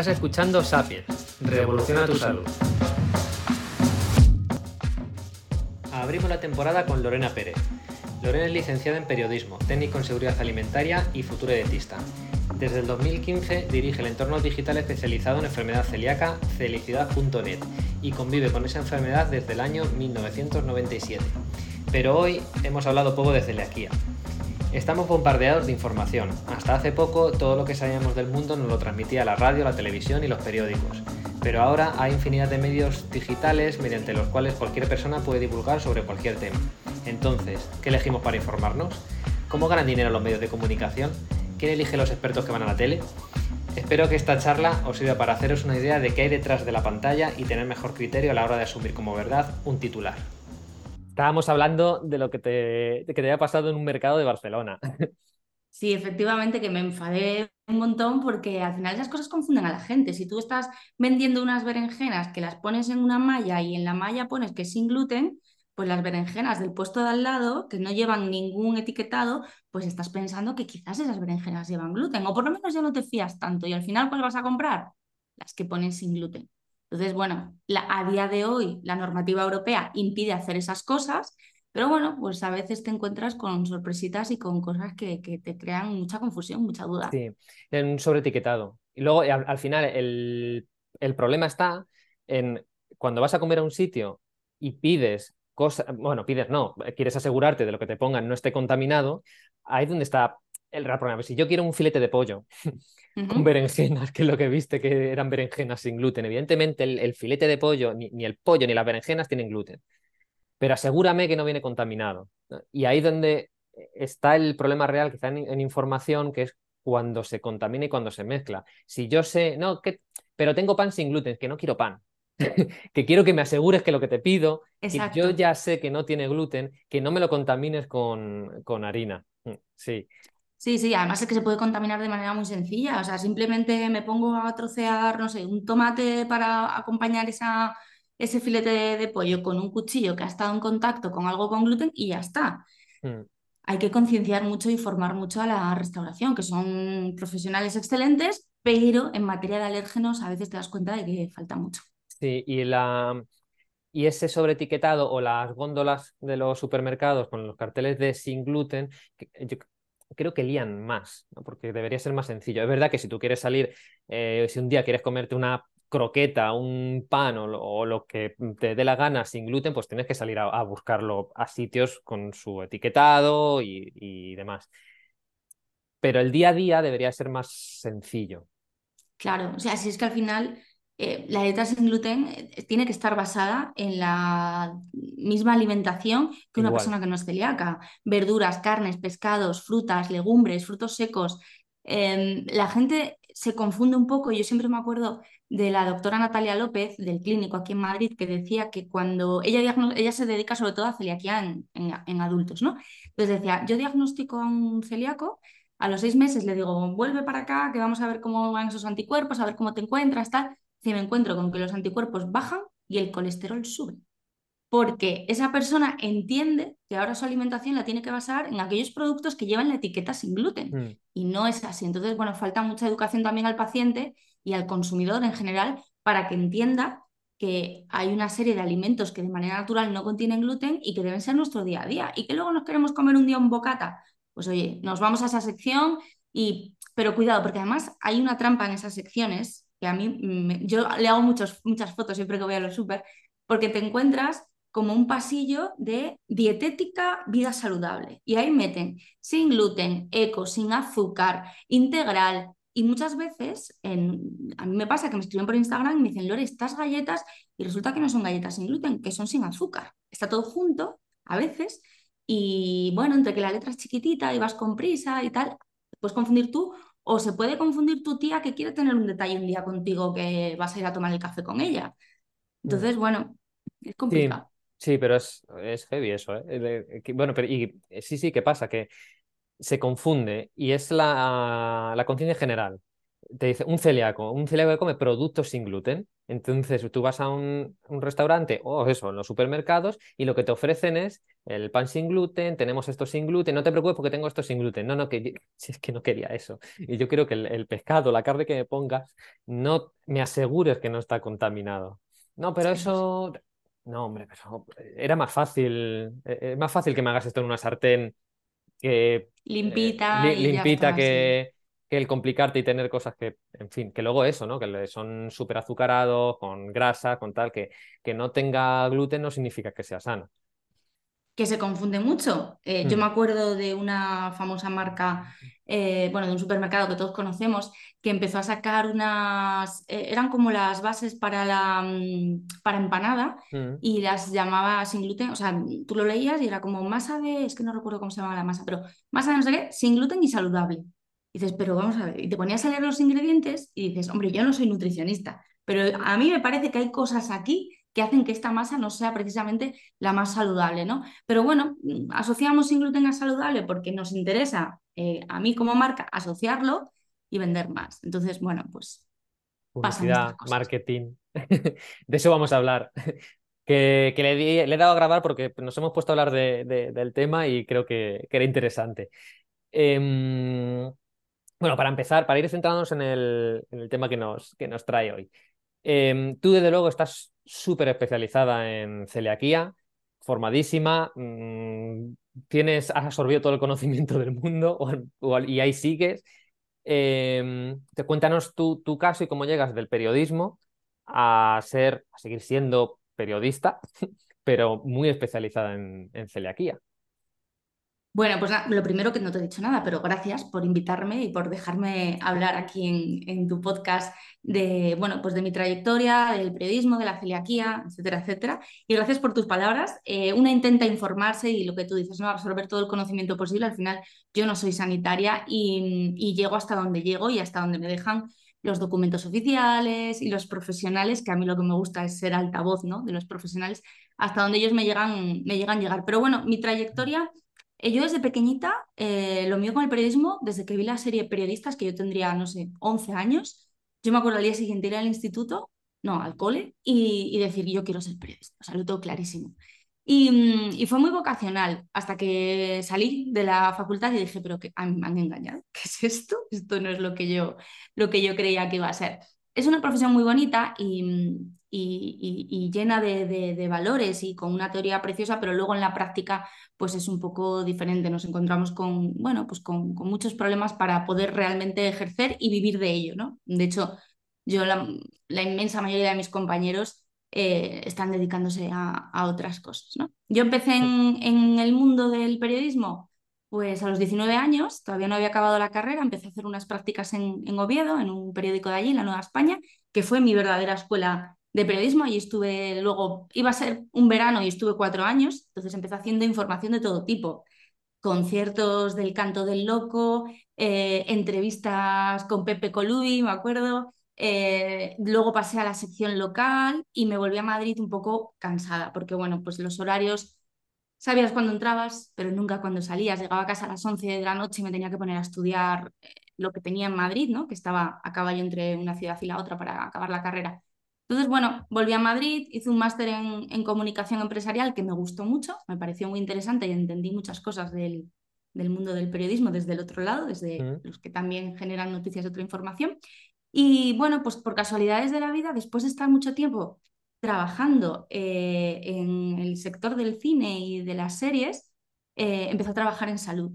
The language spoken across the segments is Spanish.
Estás escuchando Sapiens, revoluciona tu salud. Abrimos la temporada con Lorena Pérez. Lorena es licenciada en periodismo, técnico en seguridad alimentaria y futuro dietista. Desde el 2015 dirige el entorno digital especializado en enfermedad celíaca felicidad.net y convive con esa enfermedad desde el año 1997. Pero hoy hemos hablado poco de celiaquía. Estamos bombardeados de información. Hasta hace poco todo lo que sabíamos del mundo nos lo transmitía la radio, la televisión y los periódicos. Pero ahora hay infinidad de medios digitales mediante los cuales cualquier persona puede divulgar sobre cualquier tema. Entonces, ¿qué elegimos para informarnos? ¿Cómo ganan dinero los medios de comunicación? ¿Quién elige los expertos que van a la tele? Espero que esta charla os sirva para haceros una idea de qué hay detrás de la pantalla y tener mejor criterio a la hora de asumir como verdad un titular. Estábamos hablando de lo que te, que te había pasado en un mercado de Barcelona. Sí, efectivamente, que me enfadé un montón porque al final esas cosas confunden a la gente. Si tú estás vendiendo unas berenjenas que las pones en una malla y en la malla pones que es sin gluten, pues las berenjenas del puesto de al lado, que no llevan ningún etiquetado, pues estás pensando que quizás esas berenjenas llevan gluten, o por lo menos ya no te fías tanto. Y al final, ¿cuál vas a comprar? Las que ponen sin gluten. Entonces, bueno, a día de hoy la normativa europea impide hacer esas cosas, pero bueno, pues a veces te encuentras con sorpresitas y con cosas que, te crean mucha confusión, mucha duda. Sí, en un sobreetiquetado. Y luego, al, final, el, el, problema está en cuando vas a comer a un sitio y pides cosas, bueno, pides no, quieres asegurarte de lo que te pongan no esté contaminado, ahí es donde está el problema. Si yo quiero un filete de pollo con berenjenas, que es lo que viste que eran berenjenas sin gluten, evidentemente el, filete de pollo, ni, ni, el pollo ni las berenjenas tienen gluten, pero asegúrame que no viene contaminado. Y ahí es donde está el problema real, quizá en, información, que es cuando se contamina y cuando se mezcla. Si yo sé, no, que, pero tengo pan sin gluten, que no quiero pan. que quiero que me asegures que lo que te pido, que yo ya sé que no tiene gluten, que no me lo contamines con, con harina. Mm, sí. Sí, sí, además es que se puede contaminar de manera muy sencilla. O sea, simplemente me pongo a trocear, no sé, un tomate para acompañar esa, ese filete de, pollo con un cuchillo que ha estado en contacto con algo con gluten y ya está. Mm. Hay que concienciar mucho y formar mucho a la restauración, que son profesionales excelentes, pero en materia de alérgenos a veces te das cuenta de que falta mucho. Sí, y la, y ese sobreetiquetado o las góndolas de los supermercados con los carteles de sin gluten, yo creo que lían más, porque debería ser más sencillo. Es verdad que si tú quieres salir, eh, si un día quieres comerte una croqueta, un pan o lo, que te dé la gana sin gluten, pues tienes que salir a, buscarlo a sitios con su etiquetado y, demás. Pero el día a día debería ser más sencillo. Claro, o sea, si es que al final eh, la dieta sin gluten eh, tiene que estar basada en la misma alimentación que una persona que no es celíaca. Verduras, carnes, pescados, frutas, legumbres, frutos secos. Em, la gente se confunde un poco. Yo siempre me acuerdo de la doctora Natalia López, del clínico aquí en Madrid, que decía que cuando ella, ella se dedica sobre todo a celiaquía en, en adultos, ¿no? Entonces decía, yo diagnostico a un celíaco a los seis meses le digo, vuelve para acá, que vamos a ver cómo van esos anticuerpos, a ver cómo te encuentras, tal si me encuentro con que los anticuerpos bajan y el colesterol sube. Porque esa persona entiende que ahora su alimentación la tiene que basar en aquellos productos que llevan la etiqueta sin gluten. Mm. Y no es así. Entonces, bueno, falta mucha educación también al paciente y al consumidor en general para que entienda que hay una serie de alimentos que de manera natural no contienen gluten y que deben ser nuestro día a día. Y que luego nos queremos comer un día un bocata. Pues oye, nos vamos a esa sección y... Pero cuidado, porque además hay una trampa en esas secciones que a mí, yo le hago muchas fotos siempre que voy a los súper, porque te encuentras como un pasillo de dietética, vida saludable. Y ahí meten sin gluten, eco, sin azúcar, integral. Y muchas veces, en, a mí me pasa que me escriben por Instagram y me dicen, Lore, estas galletas, y resulta que no son galletas sin gluten, que son sin azúcar. Está todo junto, a veces, y bueno, entre que la letra es chiquitita y vas con prisa y tal, puedes confundir tú o se puede confundir tu tía que quiere tener un detalle un día contigo que vas a ir a tomar el café con ella. Entonces, mm. bueno, es complicado. Sí, pero es, es heavy eso. ¿eh? Bueno, pero y, sí, sí, ¿qué pasa? Que se confunde y es la, la conciencia general. Te dice un celíaco, un celíaco que come productos sin gluten. Entonces tú vas a un, restaurante o eso, en los supermercados y lo que te ofrecen es el pan sin gluten, tenemos esto sin gluten, no te preocupes porque tengo esto sin gluten. No, no, que si es que no quería eso. Y yo creo que el, pescado, la carne que me pongas, no me asegures que no está contaminado. No, pero eso, no, hombre, pero era más fácil, es más fácil que me hagas esto en una sartén que eh, limpita, limpita que que el complicarte y tener cosas que, en fin, que luego eso, ¿no? Que son súper azucarados, con grasa, con tal, que, que no tenga gluten no significa que sea sano. Que se confunde mucho. Eh, yo mm. me acuerdo de una famosa marca, eh, bueno, de un supermercado que todos conocemos, que empezó a sacar unas, eh, eran como las bases para la mm, para empanada mm. y las llamaba sin gluten, o sea, tú lo leías y era como masa de, es que no recuerdo cómo se llamaba la masa, pero masa de no sé qué, sin gluten y saludable. Y dices, pero vamos a ver, y te ponías a leer los ingredientes y dices, hombre, yo no soy nutricionista, pero a mí me parece que hay cosas aquí que hacen que esta masa no sea precisamente la más saludable, ¿no? Pero bueno, asociamos sin gluten a saludable porque nos interesa, eh, a mí como marca, asociarlo y vender más. Entonces, bueno, pues... Publicidad, marketing. de eso vamos a hablar. que, le, he dado a grabar porque nos hemos puesto a hablar del tema y creo que, era interesante. Em, bueno, para empezar, para ir centrándonos en el, tema que nos, trae hoy. Em, tú, desde luego, estás súper especializada en celiaquía, formadísima, mm, tienes, has absorbido todo el conocimiento del mundo y ahí sigues. Eh, te cuéntanos tu, tu caso y cómo llegas del periodismo a ser, a seguir siendo periodista, pero muy especializada en, en celiaquía. Bueno, pues lo primero que no te he dicho nada, pero gracias por invitarme y por dejarme hablar aquí en, tu podcast de, bueno, pues de mi trayectoria, del periodismo, de la celiaquía, etcétera, etcétera. Y gracias por tus palabras. Eh, una intenta informarse y lo que tú dices, ¿no? Absorber todo el conocimiento posible. Al final, yo no soy sanitaria y, y llego hasta donde llego y hasta donde me dejan los documentos oficiales y los profesionales, que a mí lo que me gusta es ser altavoz, ¿no? De los profesionales, hasta donde ellos me llegan, me llegan a llegar. Pero bueno, mi trayectoria yo desde pequeñita, eh, lo mío con el periodismo, desde que vi la serie Periodistas, que yo tendría, no sé, 11 años, yo me acuerdo al día siguiente ir al instituto, no, al cole, y, decir, yo quiero ser periodista, o sea, lo tengo clarísimo. Y, mm, y, fue muy vocacional hasta que salí de la facultad y dije, pero que me han engañado, ¿qué es esto? Esto no es lo que yo, lo que yo creía que iba a ser. Es una profesión muy bonita y, y, llena de, valores y con una teoría preciosa, pero luego en la práctica pues es un poco diferente. Nos encontramos con, bueno, pues con, muchos problemas para poder realmente ejercer y vivir de ello. ¿no? De hecho, yo la, inmensa mayoría de mis compañeros eh, están dedicándose a, otras cosas. ¿no? Yo empecé en, el mundo del periodismo pues a los 19 años, todavía no había acabado la carrera, empecé a hacer unas prácticas en, en Oviedo, en un periódico de allí, en la Nueva España, que fue mi verdadera escuela de periodismo. y estuve luego, iba a ser un verano y estuve cuatro años, entonces empecé haciendo información de todo tipo. Conciertos del canto del loco, eh, entrevistas con Pepe Colubi, me acuerdo. Eh, luego pasé a la sección local y me volví a Madrid un poco cansada, porque bueno, pues los horarios sabías cuándo entrabas, pero nunca cuándo salías. Llegaba a casa a las 11 de la noche y me tenía que poner a estudiar eh, lo que tenía en Madrid, ¿no? que estaba a caballo entre una ciudad y la otra para acabar la carrera. Entonces, bueno, volví a Madrid, hice un máster en, comunicación empresarial que me gustó mucho, me pareció muy interesante y entendí muchas cosas del, mundo del periodismo desde el otro lado, desde los que también generan noticias de otra información. Y bueno, pues por casualidades de la vida, después de estar mucho tiempo trabajando eh, en el sector del cine y de las series, eh, empecé a trabajar en salud.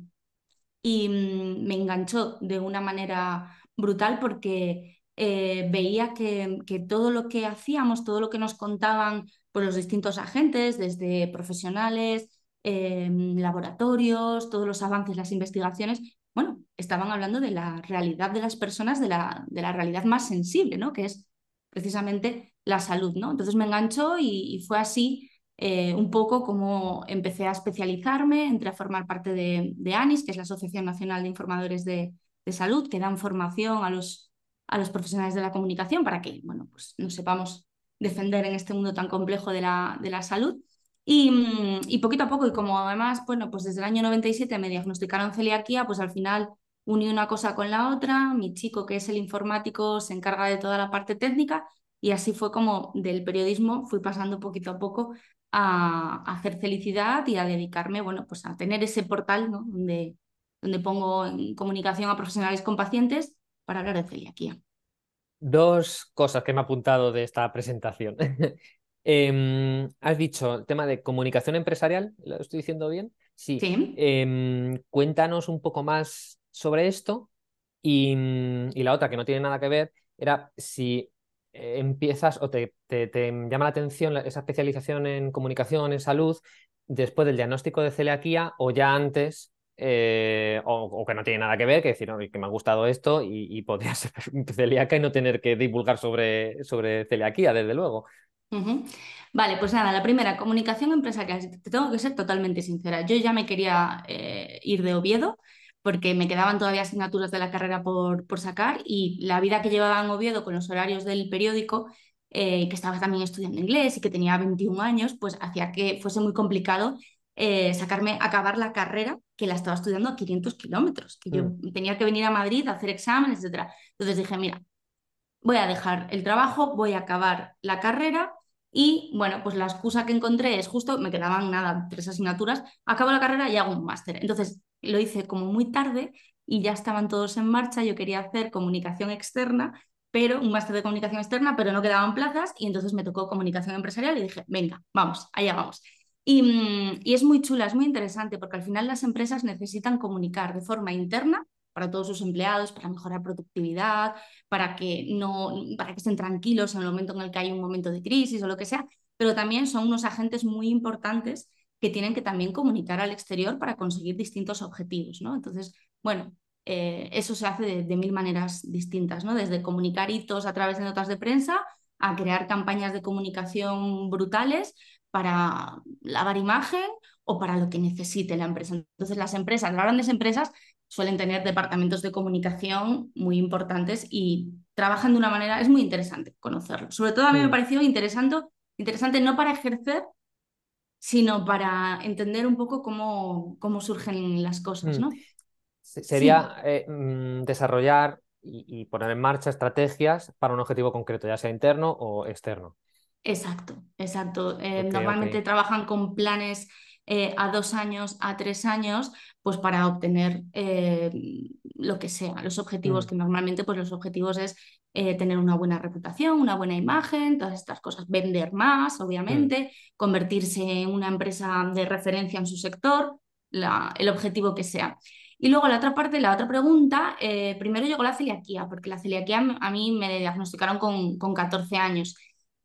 Y mm, me enganchó de una manera brutal porque eh, veía que, todo lo que hacíamos, todo lo que nos contaban pues, los distintos agentes, desde profesionales, em, laboratorios, todos los avances, las investigaciones, bueno, estaban hablando de la realidad de las personas, de la, de la realidad más sensible, ¿no? Que es precisamente la salud, ¿no? Entonces me enganchó y, fue así eh, un poco como empecé a especializarme, entré a formar parte de, ANIS, que es la Asociación Nacional de Informadores de Salud, que dan formación a los a los profesionales de la comunicación para que bueno, pues nos sepamos defender en este mundo tan complejo de la, de la salud. Y, mm, y, poquito a poco, y como además, bueno, pues desde el año 97 me diagnosticaron celiaquía, pues al final uní una cosa con la otra, mi chico que es el informático se encarga de toda la parte técnica y así fue como del periodismo fui pasando poquito a poco a, hacer felicidad y a dedicarme, bueno, pues a tener ese portal ¿no? donde, donde pongo en comunicación a profesionales con pacientes para hablar de celiaquía. Dos cosas que me ha apuntado de esta presentación. Em, has dicho el tema de comunicación empresarial, ¿lo estoy diciendo bien? Sí. Em, cuéntanos un poco más sobre esto. Y, y, la otra que no tiene nada que ver era si eh, empiezas o te, llama la atención esa especialización en comunicación, en salud, después del diagnóstico de celiaquía o ya antes, eh, o, que no tiene nada que ver, que decir, que me ha gustado esto y, podría ser celíaca y no tener que divulgar sobre, sobre celiaquía, desde luego. Vale, pues nada, la primera, comunicación empresarial. Te tengo que ser totalmente sincera. Yo ya me quería eh, ir de Oviedo porque me quedaban todavía asignaturas de la carrera por, por sacar y la vida que llevaba en Oviedo con los horarios del periódico, eh, que estaba también estudiando inglés y que tenía 21 años, pues hacía que fuese muy complicado eh, sacarme, acabar la carrera que la estaba estudiando a 500 kilómetros, que yo mm. tenía que venir a Madrid a hacer exámenes, etc. Entonces dije, mira, voy a dejar el trabajo, voy a acabar la carrera y bueno, pues la excusa que encontré es justo, me quedaban nada, tres asignaturas, acabo la carrera y hago un máster. Entonces lo hice como muy tarde y ya estaban todos en marcha. Yo quería hacer comunicación externa, pero un máster de comunicación externa, pero no quedaban plazas y entonces me tocó comunicación empresarial y dije, venga, vamos, allá vamos. Y, mm, y, es muy chula, es muy interesante porque al final las empresas necesitan comunicar de forma interna para todos sus empleados, para mejorar productividad, para que, no, para que estén tranquilos en el momento en el que hay un momento de crisis o lo que sea, pero también son unos agentes muy importantes que tienen que también comunicar al exterior para conseguir distintos objetivos, ¿no? Entonces, bueno, eh, eso se hace de, mil maneras distintas, ¿no? Desde comunicar hitos a través de notas de prensa a crear campañas de comunicación brutales para lavar imagen o para lo que necesite la empresa. Entonces, las empresas, las grandes empresas, suelen tener departamentos de comunicación muy importantes y trabajan de una manera, es muy interesante conocerlo. Sobre todo a mí me pareció interesante, interesante no para ejercer, sino para entender un poco cómo, cómo surgen las cosas, mm. ¿no? Sería eh, mm, desarrollar y, poner en marcha estrategias para un objetivo concreto, ya sea interno o externo. Exacto, exacto. Eh, normalmente trabajan con planes eh, a dos años, a tres años, pues para obtener lo que sea, los objetivos, mm. que normalmente pues los objetivos es eh, tener una buena reputación, una buena imagen, todas estas cosas, vender más, obviamente, mm. convertirse en una empresa de referencia en su sector, el objetivo que sea. Y luego la otra parte, la otra pregunta, eh, primero llegó la celiaquía, porque la celiaquía a mí me diagnosticaron con, con 14 años.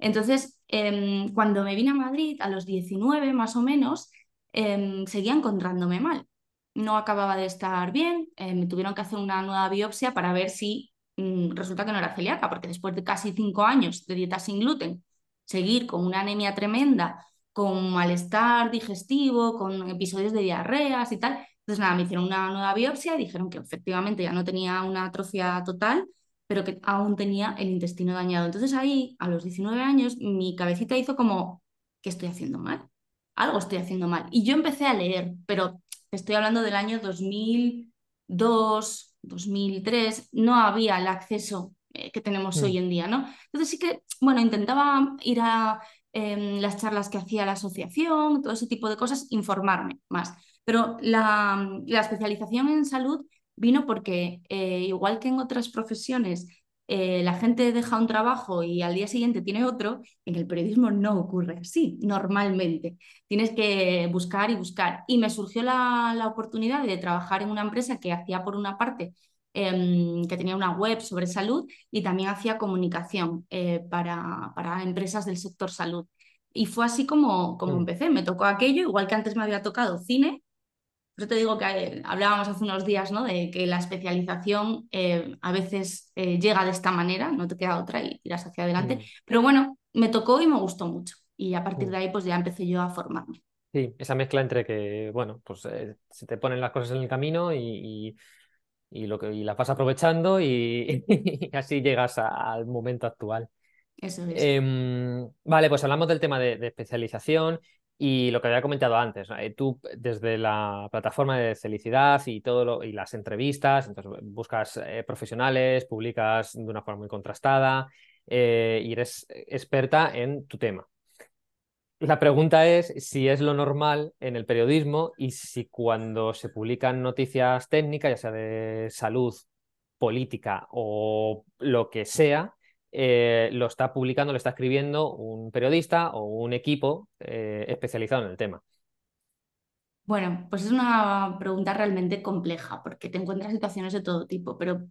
Entonces, em, cuando me vine a Madrid, a los 19 más o menos, em, seguía encontrándome mal. No acababa de estar bien, eh, me tuvieron que hacer una nueva biopsia para ver si Mm, resulta que no era celíaca, porque después de casi cinco años de dieta sin gluten, seguir con una anemia tremenda, con malestar digestivo, con episodios de diarreas y tal. Entonces, nada, me hicieron una nueva biopsia y dijeron que efectivamente ya no tenía una atrofia total, pero que aún tenía el intestino dañado. Entonces ahí, a los 19 años, mi cabecita hizo como, ¿qué estoy haciendo mal? Algo estoy haciendo mal. Y yo empecé a leer, pero estoy hablando del año 2002, 2003, no había el acceso eh, que tenemos hoy en día, ¿no? Entonces sí que, bueno, intentaba ir a em, las charlas que hacía la asociación, todo ese tipo de cosas, informarme más. Pero la, la especialización en salud vino porque, eh, igual que en otras profesiones, eh, la gente deja un trabajo y al día siguiente tiene otro, en el periodismo no ocurre así, normalmente. Tienes que buscar y buscar. Y me surgió la, oportunidad de trabajar en una empresa que hacía, por una parte, em, que tenía una web sobre salud y también hacía comunicación eh, para, para, empresas del sector salud. Y fue así como, como mm. empecé. Me tocó aquello, igual que antes me había tocado cine, yo te digo que eh, hablábamos hace unos días ¿no? de que la especialización eh, a veces eh, llega de esta manera, no te queda otra y tiras hacia adelante. Mm. Pero bueno, me tocó y me gustó mucho. Y a partir mm. de ahí, pues ya empecé yo a formarme. Sí, esa mezcla entre que, bueno, pues se te ponen las cosas en el camino y, y, lo que, y las vas aprovechando y, así llegas al momento actual. Eso es. Em, vale, pues hablamos del tema de, de especialización Y lo que había comentado antes, eh, tú desde la plataforma de felicidad y todo y las entrevistas, entonces buscas eh, profesionales, publicas de una forma muy contrastada eh, y eres experta en tu tema. La pregunta es si es lo normal en el periodismo y si cuando se publican noticias técnicas, ya sea de salud, política o lo que sea, eh, lo está publicando, lo está escribiendo un periodista o un equipo eh, especializado en el tema? Bueno, pues es una pregunta realmente compleja porque te encuentras situaciones de todo tipo, pero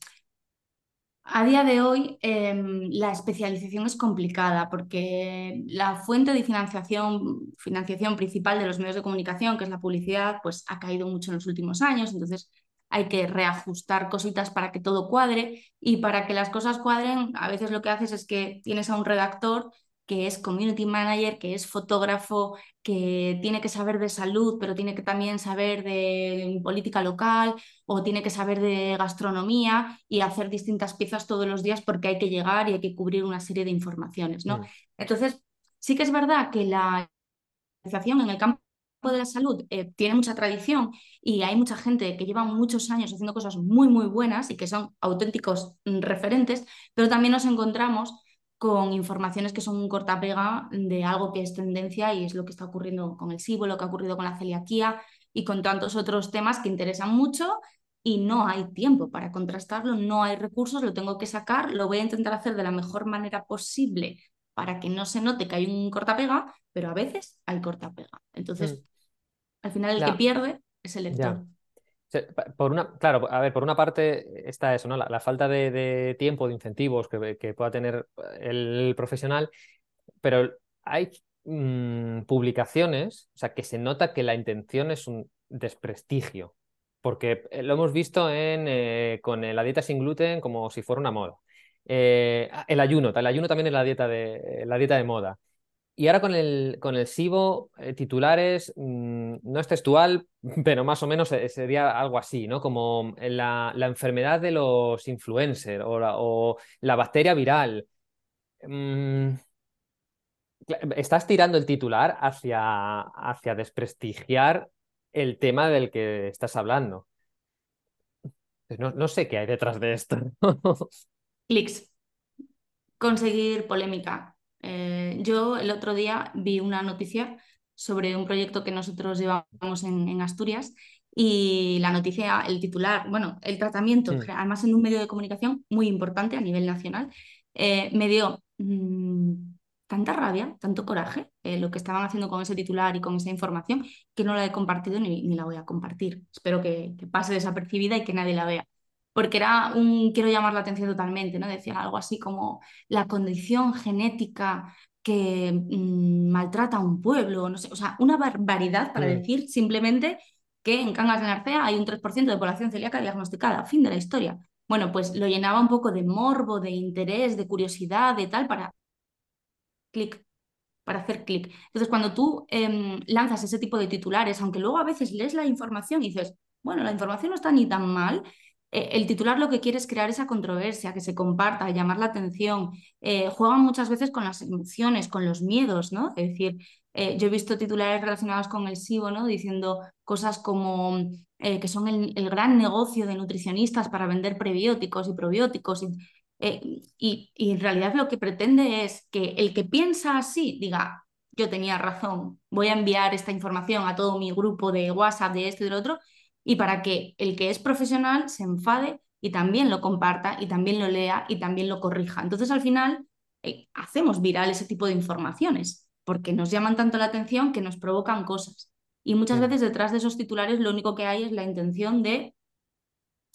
a día de hoy em, la especialización es complicada porque la fuente de financiación, financiación principal de los medios de comunicación, que es la publicidad, pues ha caído mucho en los últimos años, entonces hay que reajustar cositas para que todo cuadre y para que las cosas cuadren, a veces lo que haces es que tienes a un redactor que es community manager, que es fotógrafo, que tiene que saber de salud, pero tiene que también saber de política local o tiene que saber de gastronomía y hacer distintas piezas todos los días porque hay que llegar y hay que cubrir una serie de informaciones, ¿no? Entonces, sí que es verdad que la en el campo de la salud eh, tiene mucha tradición y hay mucha gente que lleva muchos años haciendo cosas muy, muy buenas y que son auténticos mm, referentes, pero también nos encontramos con informaciones que son un cortapega de algo que es tendencia y es lo que está ocurriendo con el SIBO, lo que ha ocurrido con la celiaquía y con tantos otros temas que interesan mucho y no hay tiempo para contrastarlo, no hay recursos, lo tengo que sacar, lo voy a intentar hacer de la mejor manera posible para que no se note que hay un cortapega, pero a veces hay cortapega. Entonces, mm. Al final el que pierde es el lector. Por una, claro, a ver, por una parte está eso, ¿no? La, falta de, tiempo, de incentivos que, pueda tener el profesional, pero hay mm, publicaciones, o sea, que se nota que la intención es un desprestigio, porque eh, lo hemos visto en, eh, con la dieta sin gluten como si fuera una moda. Eh, el ayuno, el ayuno también es la dieta de, la dieta de moda. Y ahora con el, con el SIBO, eh, titulares, mm, no es textual, pero más o menos sería algo así, ¿no? Como la, enfermedad de los influencers o la, bacteria viral. Mm, estás tirando el titular hacia, hacia desprestigiar el tema del que estás hablando. No, no sé qué hay detrás de esto. Clics. Conseguir polémica. Eh, yo el otro día vi una noticia sobre un proyecto que nosotros llevamos en, Asturias y la noticia, el titular, bueno, el tratamiento, mm. además en un medio de comunicación muy importante a nivel nacional, eh, me dio mm, tanta rabia, tanto coraje eh, lo que estaban haciendo con ese titular y con esa información que no la he compartido ni, la voy a compartir. Espero que pase desapercibida y que nadie la vea porque era un, quiero llamar la atención totalmente, ¿no? Decía algo así como la condición genética que mm, maltrata a un pueblo, no sé, o sea, una barbaridad para mm. decir simplemente que en Cangas de Narcea hay un 3% de población celíaca diagnosticada, fin de la historia. Bueno, pues lo llenaba un poco de morbo, de interés, de curiosidad, de tal, para clic, para hacer clic. Entonces, cuando tú em, lanzas ese tipo de titulares, aunque luego a veces lees la información y dices, bueno, la información no está ni tan mal, eh, el titular lo que quiere es crear esa controversia, que se comparta, llamar la atención. Eh, juegan muchas veces con las emociones, con los miedos, ¿no? Es decir, eh, yo he visto titulares relacionados con el SIBO, ¿no? Diciendo cosas como que son el, gran negocio de nutricionistas para vender prebióticos y probióticos. y en realidad lo que pretende es que el que piensa así diga, yo tenía razón, voy a enviar esta información a todo mi grupo de WhatsApp, de esto y del otro, y para que el que es profesional se enfade y también lo comparta y también lo lea y también lo corrija. Entonces al final eh, hacemos viral ese tipo de informaciones porque nos llaman tanto la atención que nos provocan cosas. Y muchas veces detrás de esos titulares lo único que hay es la intención de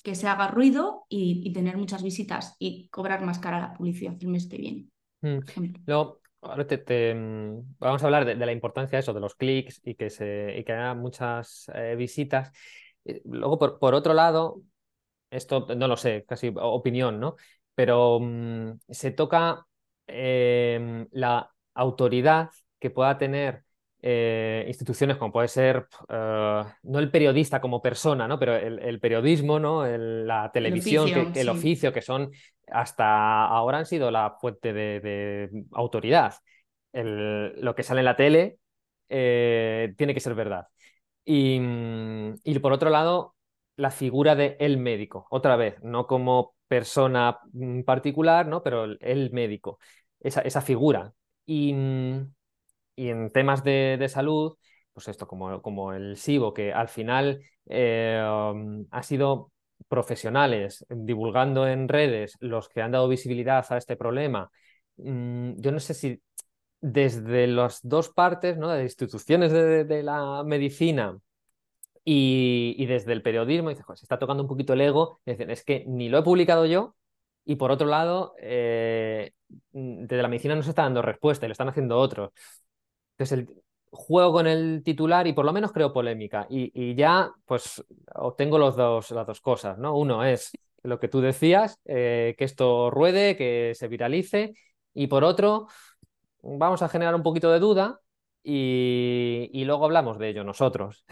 que se haga ruido y, tener muchas visitas y cobrar más cara la publicidad el mes que viene. Mm. Luego, ahora te, mm, vamos a hablar de, la importancia de eso, de los clics y que, se, y que haya muchas eh, visitas. Eh, luego, por, otro lado, esto no lo sé, casi opinión, ¿no? Pero mm, se toca em, la autoridad que pueda tener eh, instituciones como puede ser, eh, no el periodista como persona, ¿no? Pero el, periodismo, ¿no? la televisión, el oficio, que, el oficio, que son hasta ahora han sido la fuente de, autoridad. lo que sale en la tele eh, tiene que ser verdad. Y, y, por otro lado, la figura de el médico, otra vez, no como persona particular, ¿no? pero el, médico, esa, esa figura. Y, y, en temas de, de, salud, pues esto, como, como el SIBO, que al final eh, ha sido profesionales divulgando en redes los que han dado visibilidad a este problema. Mm, yo no sé si desde las dos partes, ¿no? de instituciones de, la medicina y, desde el periodismo, dice, se está tocando un poquito el ego, es que ni lo he publicado yo y por otro lado, eh, desde la medicina no se está dando respuesta, y lo están haciendo otros. Entonces, el, juego con el titular y por lo menos creo polémica. Y, ya, pues, obtengo los dos, las dos cosas, ¿no? Uno es lo que tú decías, eh, que esto ruede, que se viralice. Y por otro, vamos a generar un poquito de duda y, luego hablamos de ello nosotros.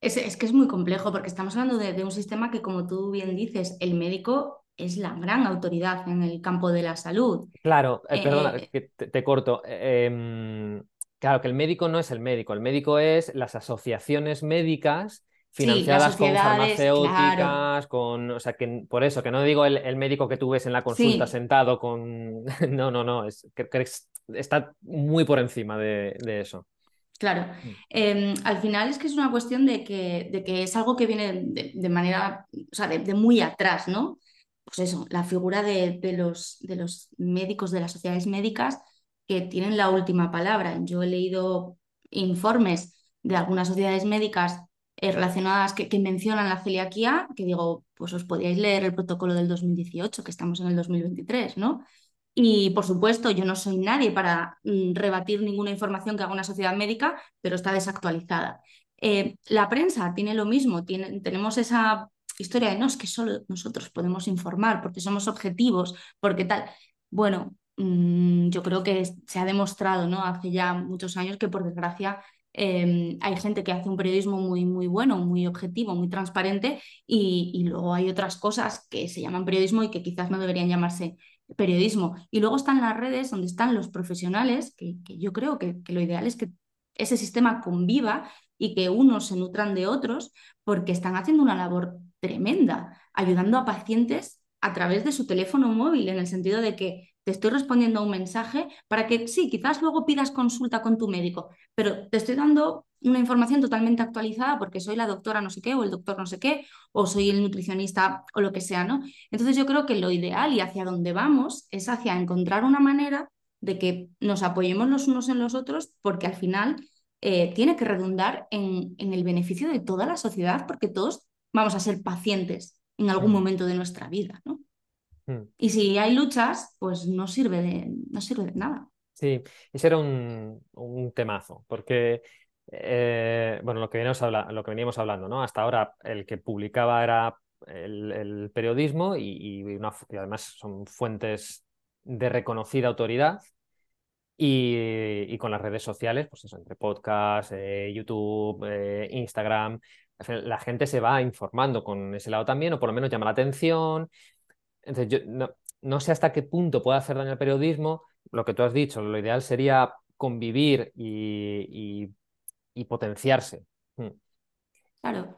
Es, es, que es muy complejo porque estamos hablando de, un sistema que, como tú bien dices, el médico es la gran autoridad en el campo de la salud. Claro, eh, perdona, eh, que te, corto. Em, claro, que el médico no es el médico, el médico es las asociaciones médicas financiadas con farmacéuticas, con, o sea, que por eso, que no digo el, médico que tú ves en la consulta sentado con, no, no, no, es que, está muy por encima de, eso. Claro, mm. em, al final es que es una cuestión de que, de que es algo que viene de, manera, o sea, de, muy atrás, ¿no? Pues eso, la figura de, los, de los médicos, de las sociedades médicas que tienen la última palabra. Yo he leído informes de algunas sociedades médicas eh, relacionadas que, mencionan la celiaquía, que digo, pues os podíais leer el protocolo del 2018, que estamos en el 2023, ¿no? Y por supuesto, yo no soy nadie para mm, rebatir ninguna información que haga una sociedad médica, pero está desactualizada. Eh, la prensa tiene lo mismo, tenemos esa historia de no, es que solo nosotros podemos informar porque somos objetivos, porque tal. Bueno, mm, yo creo que se ha demostrado ¿no? hace ya muchos años que por desgracia Em, hay gente que hace un periodismo muy, muy bueno, muy objetivo, muy transparente y, luego hay otras cosas que se llaman periodismo y que quizás no deberían llamarse periodismo. Y luego están las redes donde están los profesionales, que, yo creo que, que, lo ideal es que ese sistema conviva y que unos se nutran de otros porque están haciendo una labor tremenda, ayudando a pacientes a través de su teléfono móvil, en el sentido de que te estoy respondiendo a un mensaje para que sí, quizás luego pidas consulta con tu médico, pero te estoy dando una información totalmente actualizada porque soy la doctora no sé qué o el doctor no sé qué o soy el nutricionista o lo que sea, ¿no? Entonces yo creo que lo ideal y hacia donde vamos es hacia encontrar una manera de que nos apoyemos los unos en los otros porque al final eh, tiene que redundar en, en el beneficio de toda la sociedad porque todos vamos a ser pacientes en algún momento de nuestra vida, ¿no? Hmm. Y si hay luchas, pues no sirve de, no sirve de nada. Sí, ese era un, temazo, porque eh, bueno, lo que, veníamos lo que veníamos hablando, ¿no? Hasta ahora el que publicaba era el, periodismo y, además son fuentes de reconocida autoridad. Y, con las redes sociales, pues eso, entre podcast, eh, YouTube, eh, Instagram, la gente se va informando con ese lado también, o por lo menos llama la atención, entonces, yo no, sé hasta qué punto puede hacer daño al periodismo. Lo que tú has dicho, lo ideal sería convivir y, potenciarse. Mm. Claro.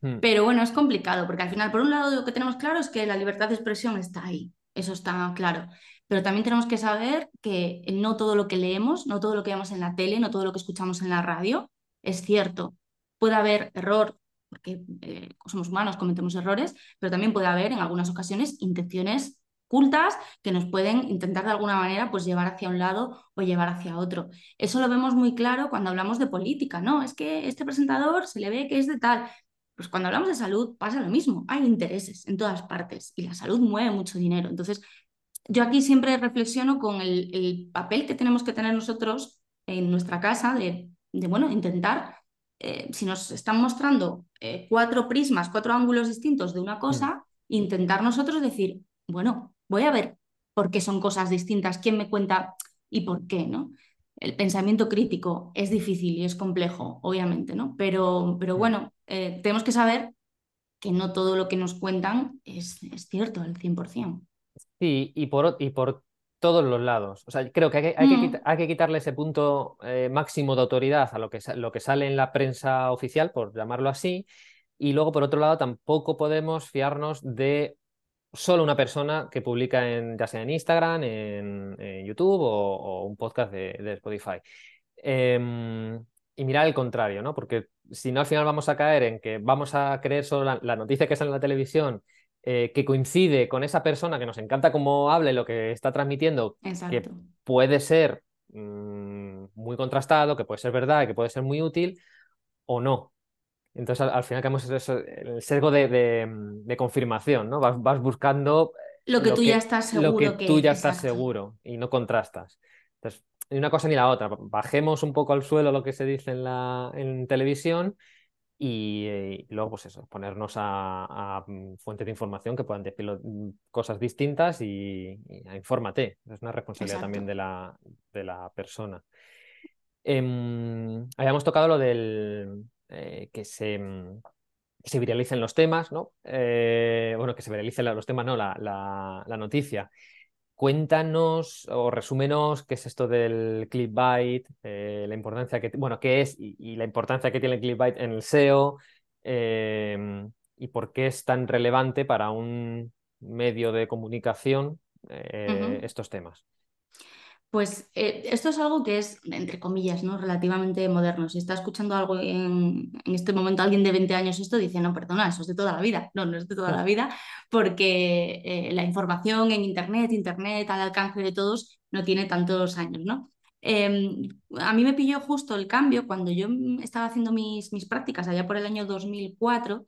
Mm. Pero bueno, es complicado, porque al final, por un lado, lo que tenemos claro es que la libertad de expresión está ahí. Eso está claro. Pero también tenemos que saber que no todo lo que leemos, no todo lo que vemos en la tele, no todo lo que escuchamos en la radio es cierto. Puede haber error, porque eh, somos humanos, cometemos errores, pero también puede haber en algunas ocasiones intenciones ocultas que nos pueden intentar de alguna manera pues llevar hacia un lado o llevar hacia otro. Eso lo vemos muy claro cuando hablamos de política, ¿no? Es que este presentador se le ve que es de tal. Pues cuando hablamos de salud pasa lo mismo, hay intereses en todas partes y la salud mueve mucho dinero. Entonces, yo aquí siempre reflexiono con el, papel que tenemos que tener nosotros en nuestra casa de, de bueno, intentar eh, si nos están mostrando eh, cuatro prismas, cuatro ángulos distintos de una cosa, mm. intentar nosotros decir, bueno, voy a ver por qué son cosas distintas, quién me cuenta y por qué, ¿no? El pensamiento crítico es difícil y es complejo, obviamente, ¿no? Pero, pero mm. bueno, eh, tenemos que saber que no todo lo que nos cuentan es, es cierto al 100%. Sí, y por, y por todos los lados. O sea, creo que hay, que, hay que, quitarle ese punto eh, máximo de autoridad a lo que, lo que sale en la prensa oficial, por llamarlo así. Y luego, por otro lado, tampoco podemos fiarnos de solo una persona que publica en, ya sea en Instagram, en, YouTube o, un podcast de, Spotify. Em, y mirar el contrario, ¿no? Porque si no, al final vamos a caer en que vamos a creer solo la noticia que sale en la televisión eh, que coincide con esa persona que nos encanta cómo habla y lo que está transmitiendo, que puede ser mm, muy contrastado, que puede ser verdad, que puede ser muy útil o no. Entonces, al, final caemos en el sesgo de, confirmación, ¿no? Vas, buscando lo que tú ya estás seguro. Lo que, tú ya estás seguro y no contrastas. Entonces, ni una cosa ni la otra. Bajemos un poco al suelo lo que se dice en, la, en televisión y, luego, pues eso, ponernos a, mm, fuentes de información que puedan decir mm, cosas distintas y, infórmate. Es una responsabilidad también de la, de la persona. Em, habíamos tocado lo del eh, que se mm, se viralicen los temas, ¿no? Eh, bueno, que se viralicen los temas, no, la, la, noticia. Cuéntanos o resúmenos qué es esto del clickbait, eh, la importancia que, bueno, qué es y, la importancia que tiene el clickbait en el SEO em, y por qué es tan relevante para un medio de comunicación eh, estos temas. Pues eh, esto es algo que es, entre comillas, ¿no? relativamente moderno. Si está escuchando algo en, este momento alguien de 20 años esto, dice, no, perdona, eso es de toda la vida. No, no es de toda la vida, porque eh, la información en Internet, Internet al alcance de todos, no tiene tantos años, ¿no? Em, a mí me pilló justo el cambio cuando yo estaba haciendo mis, mis prácticas allá por el año 2004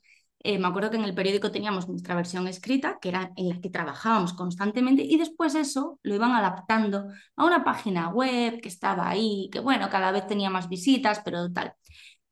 eh, me acuerdo que en el periódico teníamos nuestra versión escrita, que era en la que trabajábamos constantemente, y después eso lo iban adaptando a una página web que estaba ahí, que bueno, cada vez tenía más visitas, pero tal.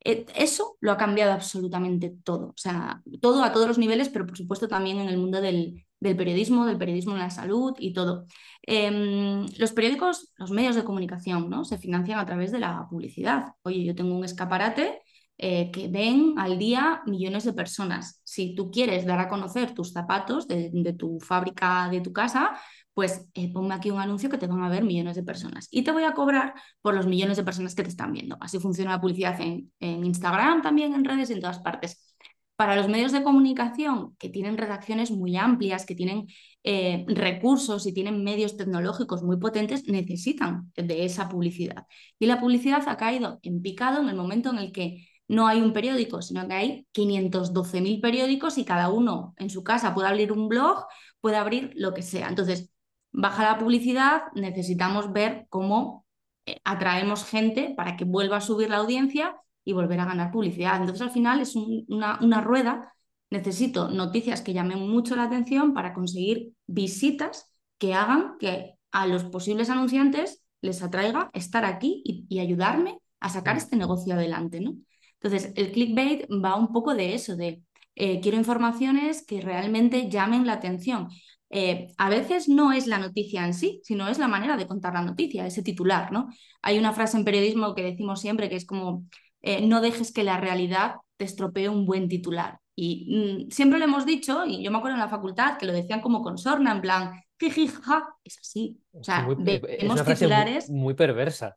Eh, eso lo ha cambiado absolutamente todo, o sea, todo a todos los niveles, pero por supuesto también en el mundo del, periodismo, del periodismo en la salud y todo. Em, los periódicos, los medios de comunicación, ¿no? Se financian a través de la publicidad. Oye, yo tengo un escaparate eh, que ven al día millones de personas. Si tú quieres dar a conocer tus zapatos de, tu fábrica, de tu casa, pues eh, ponme aquí un anuncio que te van a ver millones de personas. Y te voy a cobrar por los millones de personas que te están viendo. Así funciona la publicidad en, Instagram, también en redes, en todas partes. Para los medios de comunicación que tienen redacciones muy amplias, que tienen eh, recursos y tienen medios tecnológicos muy potentes, necesitan de esa publicidad. Y la publicidad ha caído en picado en el momento en el que no hay un periódico, sino que hay 512.000 periódicos y cada uno en su casa puede abrir un blog, puede abrir lo que sea. Entonces, baja la publicidad, necesitamos ver cómo eh, atraemos gente para que vuelva a subir la audiencia y volver a ganar publicidad. Entonces, al final es una, una rueda. Necesito noticias que llamen mucho la atención para conseguir visitas que hagan que a los posibles anunciantes les atraiga estar aquí y, y ayudarme a sacar este negocio adelante, ¿no? Entonces, el clickbait va un poco de eso, de eh, quiero informaciones que realmente llamen la atención. Eh, a veces no es la noticia en sí, sino es la manera de contar la noticia, ese titular, ¿no? Hay una frase en periodismo que decimos siempre que es como, eh, no dejes que la realidad te estropee un buen titular. Y mm, siempre lo hemos dicho, y yo me acuerdo en la facultad que lo decían como con sorna, en plan, jijija, es así. O sea, vemos titulares... muy perversa.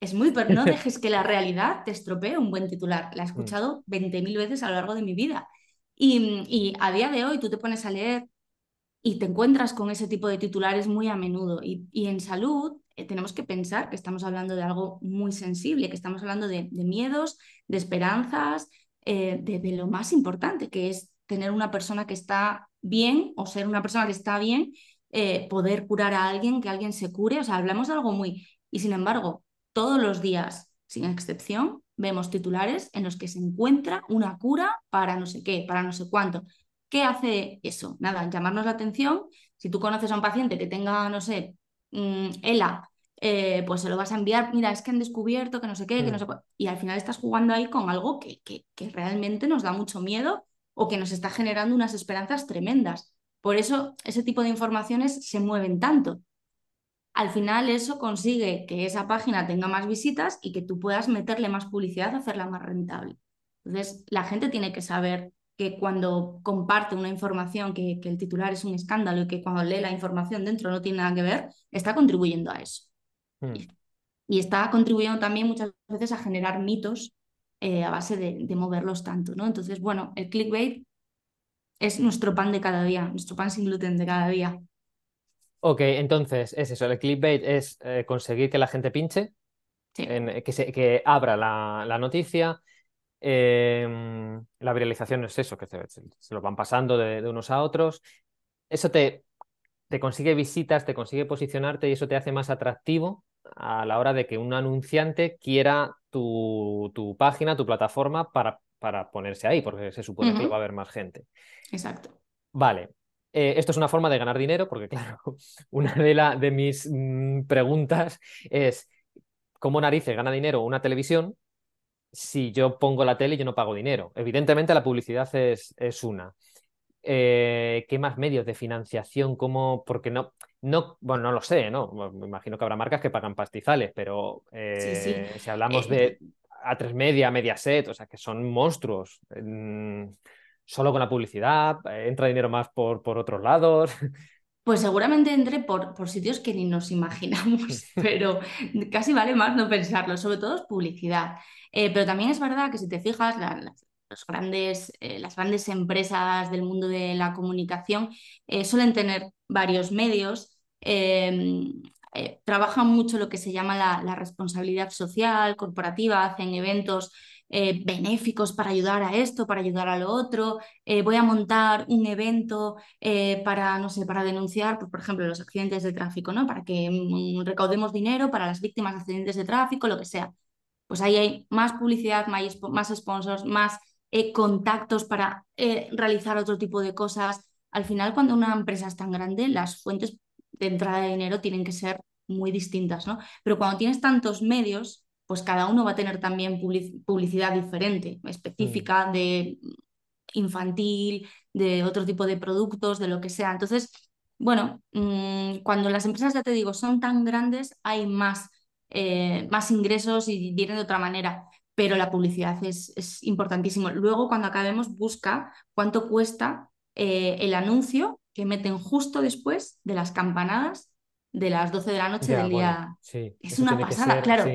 Es muy, pero no dejes que la realidad te estropee un buen titular. La he mm. escuchado 20.000 veces a lo largo de mi vida. Y, a día de hoy tú te pones a leer y te encuentras con ese tipo de titulares muy a menudo. Y, en salud eh, tenemos que pensar que estamos hablando de algo muy sensible, que estamos hablando de, miedos, de esperanzas, eh, de, lo más importante, que es tener una persona que está bien o ser una persona que está bien, eh, poder curar a alguien, que alguien se cure. O sea, hablamos de algo muy... Y sin embargo, todos los días, sin excepción, vemos titulares en los que se encuentra una cura para no sé qué, para no sé cuánto. ¿Qué hace eso? Nada, llamarnos la atención. Si tú conoces a un paciente que tenga, no sé, mm, ELA, eh, pues se lo vas a enviar, mira, es que han descubierto que no sé qué, que no mm. sé Y al final estás jugando ahí con algo que, que, que realmente nos da mucho miedo o que nos está generando unas esperanzas tremendas. Por eso ese tipo de informaciones se mueven tanto, al final eso consigue que esa página tenga más visitas y que tú puedas meterle más publicidad, hacerla más rentable. Entonces, la gente tiene que saber que cuando comparte una información que, el titular es un escándalo y que cuando lee la información dentro no tiene nada que ver, está contribuyendo a eso. Hmm. Y, está contribuyendo también muchas veces a generar mitos eh, a base de, de, moverlos tanto, ¿no? Entonces, bueno, el clickbait es nuestro pan de cada día, nuestro pan sin gluten de cada día. Ok, entonces es eso, el clickbait es eh, conseguir que la gente pinche, que, se, que abra la, noticia. Em, la viralización es eso, que se, se lo van pasando de, unos a otros. Eso te, te consigue visitas, te consigue posicionarte y eso te hace más atractivo a la hora de que un anunciante quiera tu, tu página, tu plataforma para, para ponerse ahí, porque se supone que va a haber más gente. Exacto. Vale, eh, esto es una forma de ganar dinero, porque claro, una de, la, de mis mm, preguntas es, ¿cómo narices gana dinero una televisión si yo pongo la tele y yo no pago dinero? Evidentemente la publicidad es, es una. Eh, ¿Qué más medios de financiación? ¿Cómo? Porque no, no, bueno, no lo sé, ¿no? Me imagino que habrá marcas que pagan pastizales, pero eh, si hablamos de A3 Media, Mediaset, o sea, que son monstruos. Solo con la publicidad? ¿Entra dinero más por, por otros lados? Pues seguramente entre por, por sitios que ni nos imaginamos, pero casi vale más no pensarlo, sobre todo es publicidad. Eh, pero también es verdad que si te fijas, los grandes, eh, las grandes empresas del mundo de la comunicación eh, suelen tener varios medios, em, trabajan mucho lo que se llama la, la responsabilidad social, corporativa, hacen eventos eh, benéficos para ayudar a esto, para ayudar a lo otro. Eh, voy a montar un evento eh, para, no sé, para denunciar, pues, por ejemplo, los accidentes de tráfico, ¿no? Para que mm, recaudemos dinero para las víctimas de accidentes de tráfico, lo que sea. Pues ahí hay más publicidad, más, más sponsors, más contactos para realizar otro tipo de cosas. Al final, cuando una empresa es tan grande, las fuentes de entrada de dinero tienen que ser muy distintas, ¿no? Pero cuando tienes tantos medios, pues cada uno va a tener también publicidad diferente, específica, mm. de infantil, de otro tipo de productos, de lo que sea. Entonces, bueno, mm, cuando las empresas, ya te digo, son tan grandes, hay más, eh, más ingresos y vienen de otra manera, pero la publicidad es, es importantísimo. Luego, cuando acabemos, busca cuánto cuesta eh, el anuncio que meten justo después de las campanadas de las 12 de la noche del día. es una pasada, claro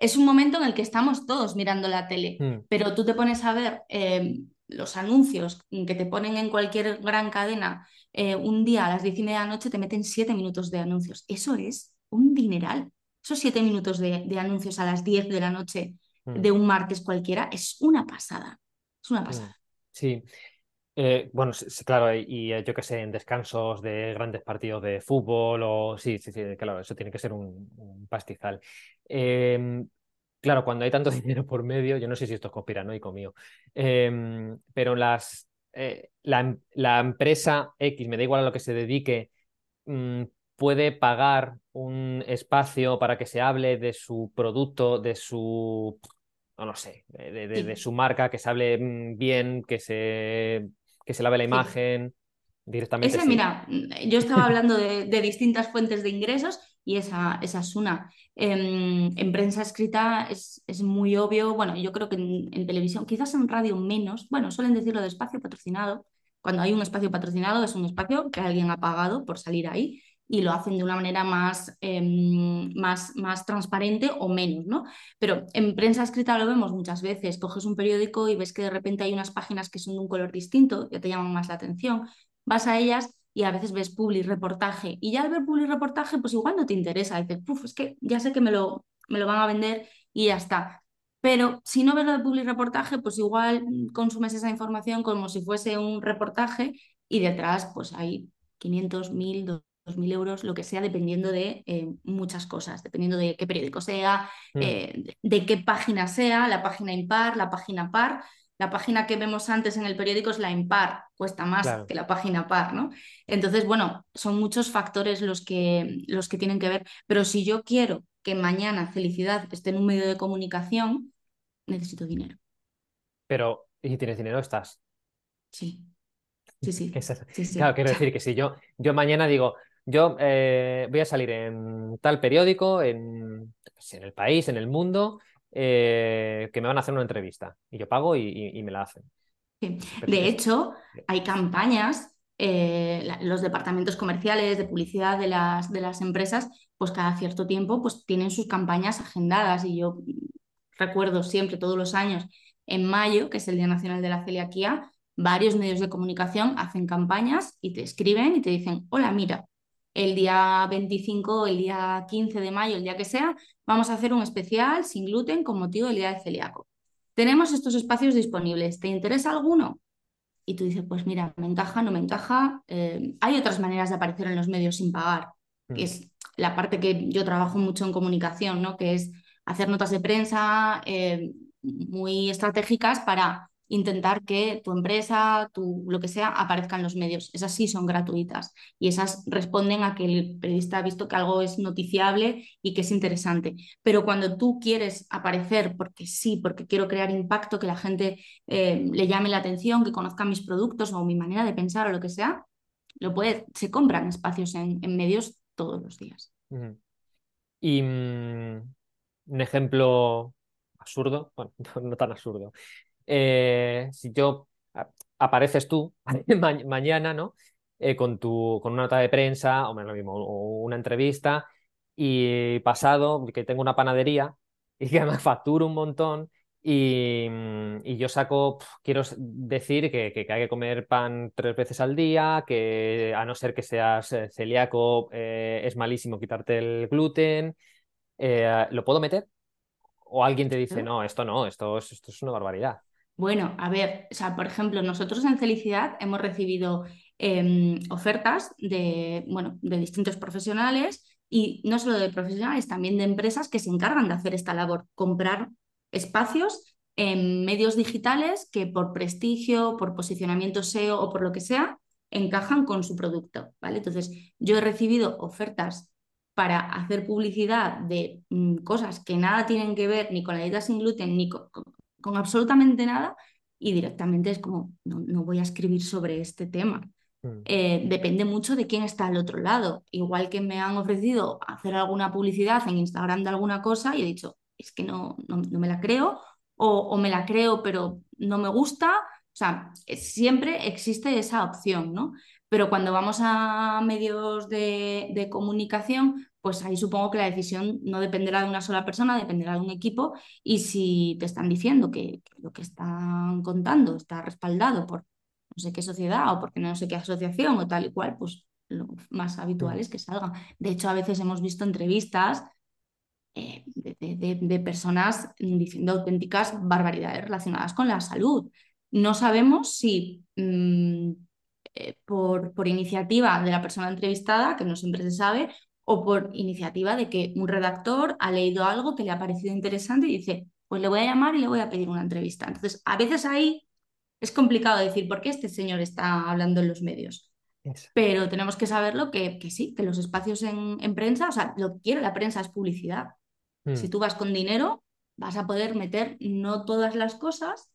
es un momento en el que estamos todos mirando la tele, hmm. pero tú te pones a ver em, los anuncios que te ponen en cualquier gran cadena eh, un día a las diez y media de la noche, te meten siete minutos de anuncios. Eso es un dineral. Esos siete minutos de, anuncios a las diez de la noche hmm. de un martes cualquiera es una pasada. Es una hmm. pasada. Sí. Eh, bueno, claro, y, yo que sé, en descansos de grandes partidos de fútbol o sí, sí, sí, claro, eso tiene que ser un, pastizal. Em, claro, cuando hay tanto dinero por medio, yo no sé si esto es conspiranoico mío, em, pero las, eh, la, empresa X, me da igual a lo que se dedique, mm, puede pagar un espacio para que se hable de su producto, de su no lo sé, de, su marca, que se hable mm, bien, que se que se lave la imagen directamente. Ese, mira, yo estaba hablando de, distintas fuentes de ingresos y esa, esa es una. En, prensa escrita es, es, muy obvio, bueno, yo creo que en, televisión, quizás en radio menos, bueno, suelen decirlo de espacio patrocinado. Cuando hay un espacio patrocinado es un espacio que alguien ha pagado por salir ahí y lo hacen de una manera más, em, más, más transparente o menos, ¿no? Pero en prensa escrita lo vemos muchas veces, coges un periódico y ves que de repente hay unas páginas que son de un color distinto, ya te llaman más la atención, vas a ellas y a veces ves public reportaje y ya al ver public reportaje pues igual no te interesa, dices, Puf, es que ya sé que me lo, me lo van a vender y ya está. Pero si no ves lo de public reportaje, pues igual consumes esa información como si fuese un reportaje y detrás pues hay 500, 1000, mil euros, lo que sea, dependiendo de eh, muchas cosas, dependiendo de qué periódico sea, mm. eh, de, qué página sea, la página impar, la página par. La página que vemos antes en el periódico es la impar, cuesta más que la página par, ¿no? Entonces, bueno, son muchos factores los que, los que tienen que ver, pero si yo quiero que mañana felicidad esté en un medio de comunicación, necesito dinero. Pero, ¿y si tienes dinero estás? Sí. Sí, sí. Claro, quiero decir que si yo, yo mañana digo, yo eh, voy a salir en tal periódico, en, en el país, en el mundo, eh, que me van a hacer una entrevista. Y yo pago y, me la hacen. De hecho, hay campañas, eh, los departamentos comerciales de publicidad de las, de las empresas, pues cada cierto tiempo pues tienen sus campañas agendadas y yo recuerdo siempre, todos los años, en mayo, que es el Día Nacional de la Celiaquía, varios medios de comunicación hacen campañas y te escriben y te dicen, hola, mira, el día 25, el día 15 de mayo, el día que sea, vamos a hacer un especial sin gluten con motivo del Día de Celíaco. Tenemos estos espacios disponibles, ¿te interesa alguno? Y tú dices, pues mira, me encaja, no me encaja. Eh, hay otras maneras de aparecer en los medios sin pagar, que mm. es la parte que yo trabajo mucho en comunicación, ¿no? que es hacer notas de prensa eh, muy estratégicas para intentar que tu empresa, tu, lo que sea, aparezca en los medios. Esas sí son gratuitas y esas responden a que el periodista ha visto que algo es noticiable y que es interesante. Pero cuando tú quieres aparecer porque sí, porque quiero crear impacto, que la gente eh, le llame la atención, que conozca mis productos o mi manera de pensar o lo que sea, lo se compran espacios en, medios todos los días. Y mm, un ejemplo absurdo, bueno, no tan absurdo. Eh, si yo apareces tú mañana, ¿no? Eh, con, tu, con una nota de prensa, o, lo mismo, o una entrevista, y pasado, que tengo una panadería y que me facturo un montón, y, y, yo saco, quiero decir que, que, hay que comer pan tres veces al día, que a no ser que seas eh, celíaco, es malísimo quitarte el gluten. ¿Lo puedo meter? ¿O alguien te dice, no, esto no, esto esto es una barbaridad? Bueno, a ver, o sea, por ejemplo, nosotros en Felicidad hemos recibido em, ofertas de, bueno, de distintos profesionales y no solo de profesionales, también de empresas que se encargan de hacer esta labor, comprar espacios en medios digitales que por prestigio, por posicionamiento SEO o por lo que sea, encajan con su producto, ¿vale? Entonces, yo he recibido ofertas para hacer publicidad de mm, cosas que nada tienen que ver ni con la dieta sin gluten ni con, con absolutamente nada y directamente es como, no, voy a escribir sobre este tema. Mm. Eh, depende mucho de quién está al otro lado. Igual que me han ofrecido hacer alguna publicidad en Instagram de alguna cosa y he dicho, es que no, no, me la creo o, me la creo pero no me gusta. O sea, siempre existe esa opción, ¿no? Pero cuando vamos a medios de, de comunicación, pues ahí supongo que la decisión no dependerá de una sola persona, dependerá de un equipo y si te están diciendo que, lo que están contando está respaldado por no sé qué sociedad o porque no sé qué asociación o tal y cual, pues lo más habitual es que salga. De hecho, a veces hemos visto entrevistas eh, de, personas diciendo auténticas barbaridades relacionadas con la salud. No sabemos si mm, eh, por, por iniciativa de la persona entrevistada, que no siempre se sabe, o por iniciativa de que un redactor ha leído algo que le ha parecido interesante y dice, pues le voy a llamar y le voy a pedir una entrevista. Entonces, a veces ahí es complicado decir por qué este señor está hablando en los medios. Pero tenemos que saberlo que, que sí, que los espacios en, prensa, o sea, lo que quiere la prensa es publicidad. Si mm. tú vas con dinero, vas a poder meter no todas las cosas,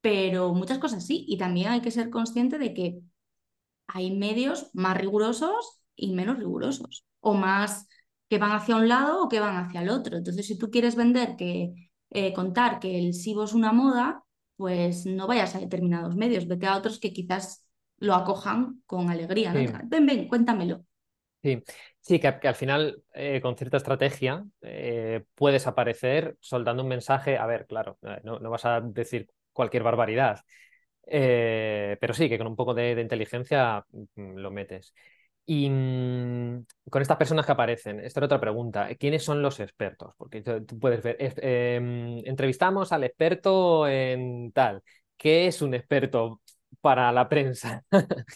pero muchas cosas sí. Y también hay que ser consciente de que hay medios más rigurosos y menos rigurosos o más que van hacia un lado o que van hacia el otro. Entonces, si tú quieres vender que eh, contar que el SIBO es una moda, pues no vayas a determinados medios, vete a otros que quizás lo acojan con alegría. Ven, ven, cuéntamelo. Sí, sí que, al final, eh, con cierta estrategia, eh, puedes aparecer soltando un mensaje. A ver, claro, no, vas a decir cualquier barbaridad, pero sí que con un poco de inteligencia mm, lo metes. Y mm, con estas personas que aparecen, esta era otra pregunta, ¿quiénes son los expertos? Porque tú puedes ver, em, entrevistamos al experto en tal. ¿Qué es un experto para la prensa?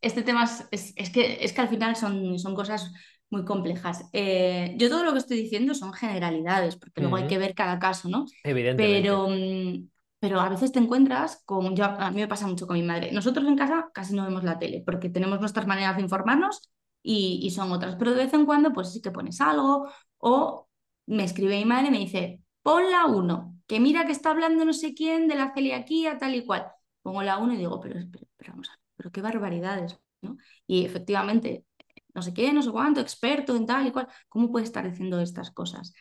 este tema es, que, es que al final son, son cosas muy complejas. Eh, yo todo lo que estoy diciendo son generalidades, porque luego hay que ver cada caso, ¿no? Evidentemente. Pero, mm, pero a veces te encuentras con, yo, a mí me pasa mucho con mi madre, nosotros en casa casi no vemos la tele porque tenemos nuestras maneras de informarnos y, son otras, pero de vez en cuando pues sí que pones algo o me escribe mi madre y me dice, pon la uno, que mira que está hablando no sé quién de la celiaquía, tal y cual. Pongo la uno y digo, pero, pero, vamos a pero qué barbaridades, ¿no? Y efectivamente, no sé qué, no sé cuánto, experto en tal y cual, ¿cómo puede estar diciendo estas cosas?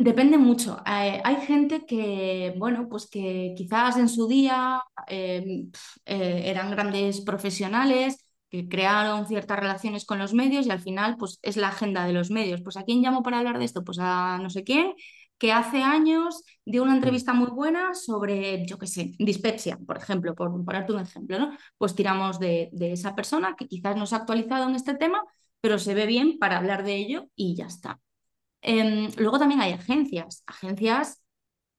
Depende mucho. Eh, hay gente que, bueno, pues que quizás en su día eh, eh, eran grandes profesionales, que crearon ciertas relaciones con los medios y al final, pues es la agenda de los medios. Pues ¿a quién llamo para hablar de esto? Pues a no sé quién, que hace años dio una mm. entrevista muy buena sobre, yo qué sé, dispepsia, por ejemplo, por ponerte un ejemplo, ¿no? Pues tiramos de, de esa persona que quizás no se ha actualizado en este tema, pero se ve bien para hablar de ello y ya está. Em, luego también hay agencias, agencias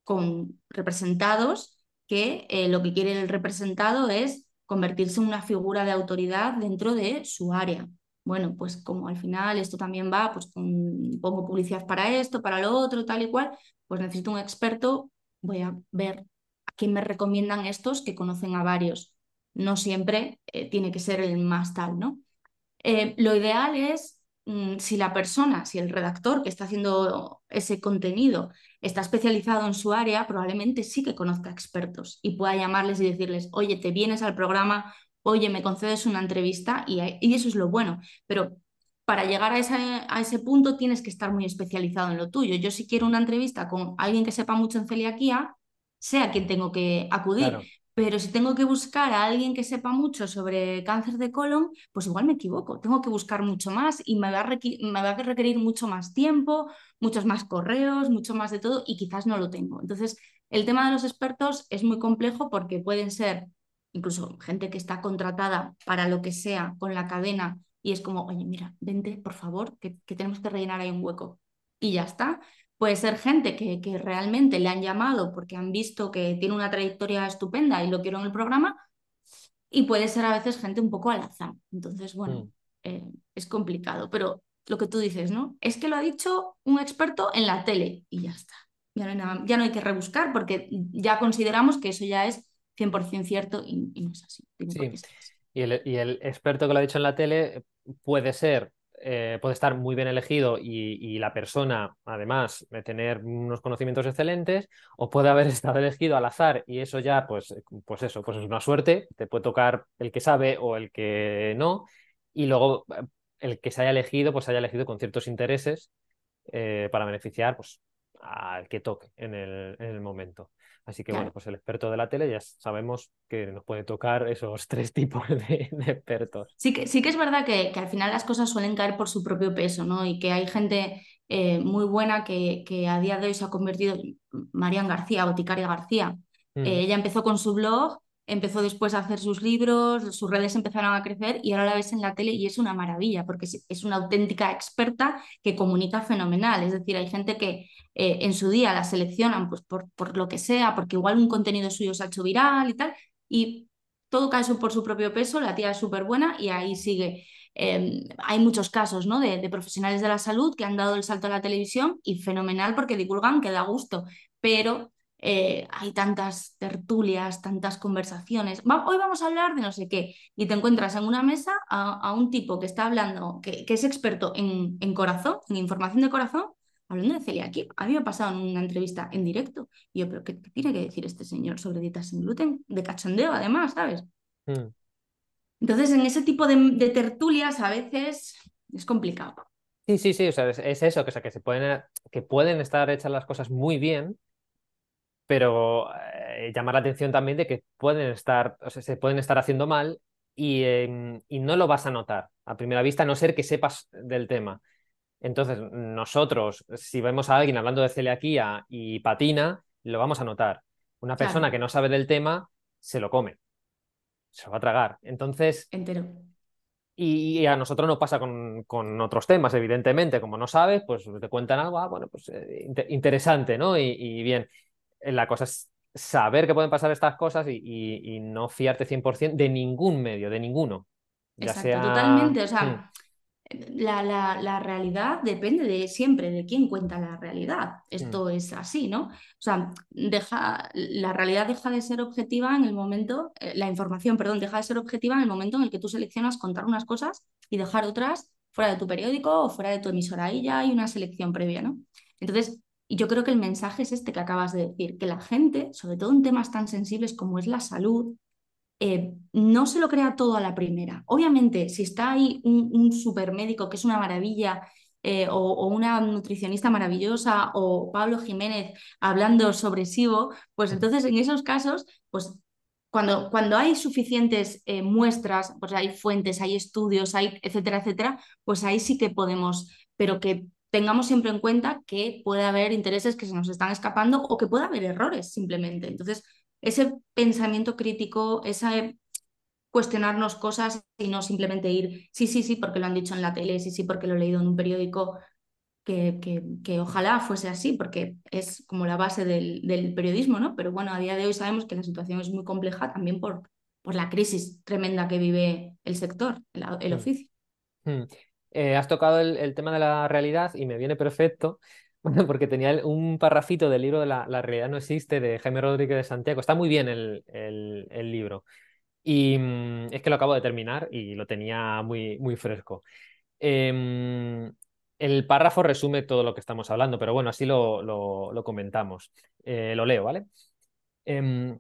con representados que eh, lo que quiere el representado es convertirse en una figura de autoridad dentro de su área. Bueno, pues como al final esto también va, pues con, pongo publicidad para esto, para lo otro, tal y cual, pues necesito un experto, voy a ver a quién me recomiendan estos que conocen a varios. No siempre eh, tiene que ser el más tal, ¿no? Eh, lo ideal es si la persona, si el redactor que está haciendo ese contenido está especializado en su área, probablemente sí que conozca expertos y pueda llamarles y decirles, oye, te vienes al programa, oye, me concedes una entrevista y, eso es lo bueno. Pero para llegar a ese, a ese punto tienes que estar muy especializado en lo tuyo. Yo si quiero una entrevista con alguien que sepa mucho en celiaquía, sé a quién tengo que acudir. Pero si tengo que buscar a alguien que sepa mucho sobre cáncer de colon, pues igual me equivoco. Tengo que buscar mucho más y me va, a requerir mucho más tiempo, muchos más correos, mucho más de todo y quizás no lo tengo. Entonces, el tema de los expertos es muy complejo porque pueden ser incluso gente que está contratada para lo que sea con la cadena y es como, oye, mira, vente, por favor, que, que tenemos que rellenar ahí un hueco. Y ya está. Puede ser gente que, que, realmente le han llamado porque han visto que tiene una trayectoria estupenda y lo quiero en el programa. Y puede ser a veces gente un poco al azar. Entonces, bueno, mm. eh, es complicado. Pero lo que tú dices, ¿no? Es que lo ha dicho un experto en la tele y ya está. Ya no hay, nada, ya no hay que rebuscar porque ya consideramos que eso ya es 100% cierto y, no es así. Y el, y el experto que lo ha dicho en la tele puede ser eh, puede estar muy bien elegido y, la persona, además, de tener unos conocimientos excelentes, o puede haber estado elegido al azar y eso ya, pues, pues eso, pues es una suerte, te puede tocar el que sabe o el que no, y luego eh, el que se haya elegido, pues haya elegido con ciertos intereses eh, para beneficiar pues, al que toque en el, en el momento. Así que bueno, pues el experto de la tele ya sabemos que nos puede tocar esos tres tipos de, expertos. Sí que, sí que es verdad que, que, al final las cosas suelen caer por su propio peso, ¿no? Y que hay gente eh, muy buena que, que, a día de hoy se ha convertido, Marian García o Ticaria García, mm. eh, ella empezó con su blog empezó después a hacer sus libros, sus redes empezaron a crecer y ahora la ves en la tele y es una maravilla porque es, una auténtica experta que comunica fenomenal. Es decir, hay gente que eh, en su día la seleccionan pues, por, por, lo que sea, porque igual un contenido suyo se ha hecho viral y tal, y todo cae por su propio peso, la tía es súper buena y ahí sigue. Em, hay muchos casos ¿no? de, de, profesionales de la salud que han dado el salto a la televisión y fenomenal porque divulgan que da gusto, pero eh, hay tantas tertulias, tantas conversaciones. hoy vamos a hablar de no sé qué. Y te encuentras en una mesa a, un tipo que está hablando, que, es experto en, en, corazón, en información de corazón, hablando de celiaquía. A mí me ha pasado en una entrevista en directo. Y yo, pero ¿qué, tiene que decir este señor sobre dietas sin gluten? De cachondeo, además, ¿sabes? Mm. Entonces, en ese tipo de, tertulias a veces es complicado. Sí, sí, sí, o sea, es, eso, que, sea, que, se pueden, que pueden estar hechas las cosas muy bien, pero eh, llamar la atención también de que pueden estar, o sea, se pueden estar haciendo mal y, y, no lo vas a notar a primera vista, a no ser que sepas del tema. Entonces, nosotros, si vemos a alguien hablando de celiaquía y patina, lo vamos a notar. Una persona que no sabe del tema, se lo come, se lo va a tragar. Entonces... Entero. Y, a nosotros no pasa con, con, otros temas, evidentemente. Como no sabes, pues te cuentan algo, ah, bueno, pues eh, interesante, ¿no? y bien. La cosa es saber que pueden pasar estas cosas y, no fiarte 100% de ningún medio, de ninguno. Exacto, totalmente. O sea, mm. la, la, realidad depende de siempre de quién cuenta la realidad. Esto mm. es así, ¿no? O sea, deja, la realidad deja de ser objetiva en el momento, eh, la información, perdón, deja de ser objetiva en el momento en el que tú seleccionas contar unas cosas y dejar otras fuera de tu periódico o fuera de tu emisora. Ahí ya hay una selección previa, ¿no? Entonces, y yo creo que el mensaje es este que acabas de decir, que la gente, sobre todo en temas tan sensibles como es la salud, eh, no se lo crea todo a la primera. Obviamente, si está ahí un, un supermédico que es una maravilla eh, o, una nutricionista maravillosa o Pablo Jiménez hablando sobre SIBO, pues entonces en esos casos, pues cuando, cuando hay suficientes eh, muestras, pues hay fuentes, hay estudios, hay etcétera, etcétera, pues ahí sí que podemos, pero que tengamos siempre en cuenta que puede haber intereses que se nos están escapando o que puede haber errores simplemente. Entonces, ese pensamiento crítico, ese cuestionarnos cosas y no simplemente ir, sí, sí, sí, porque lo han dicho en la tele, sí, sí, porque lo he leído en un periódico, que, que, ojalá fuese así, porque es como la base del, del, periodismo, ¿no? Pero bueno, a día de hoy sabemos que la situación es muy compleja también por, por la crisis tremenda que vive el sector, el, oficio. Eh, has tocado el, tema de la realidad y me viene perfecto porque tenía un parrafito del libro de la, realidad no existe de Jaime Rodríguez de Santiago. Está muy bien el, libro. Y mm, es que lo acabo de terminar y lo tenía muy, fresco. Em, el párrafo resume todo lo que estamos hablando, pero bueno, así lo, lo, comentamos. Eh, lo leo, ¿vale? Em,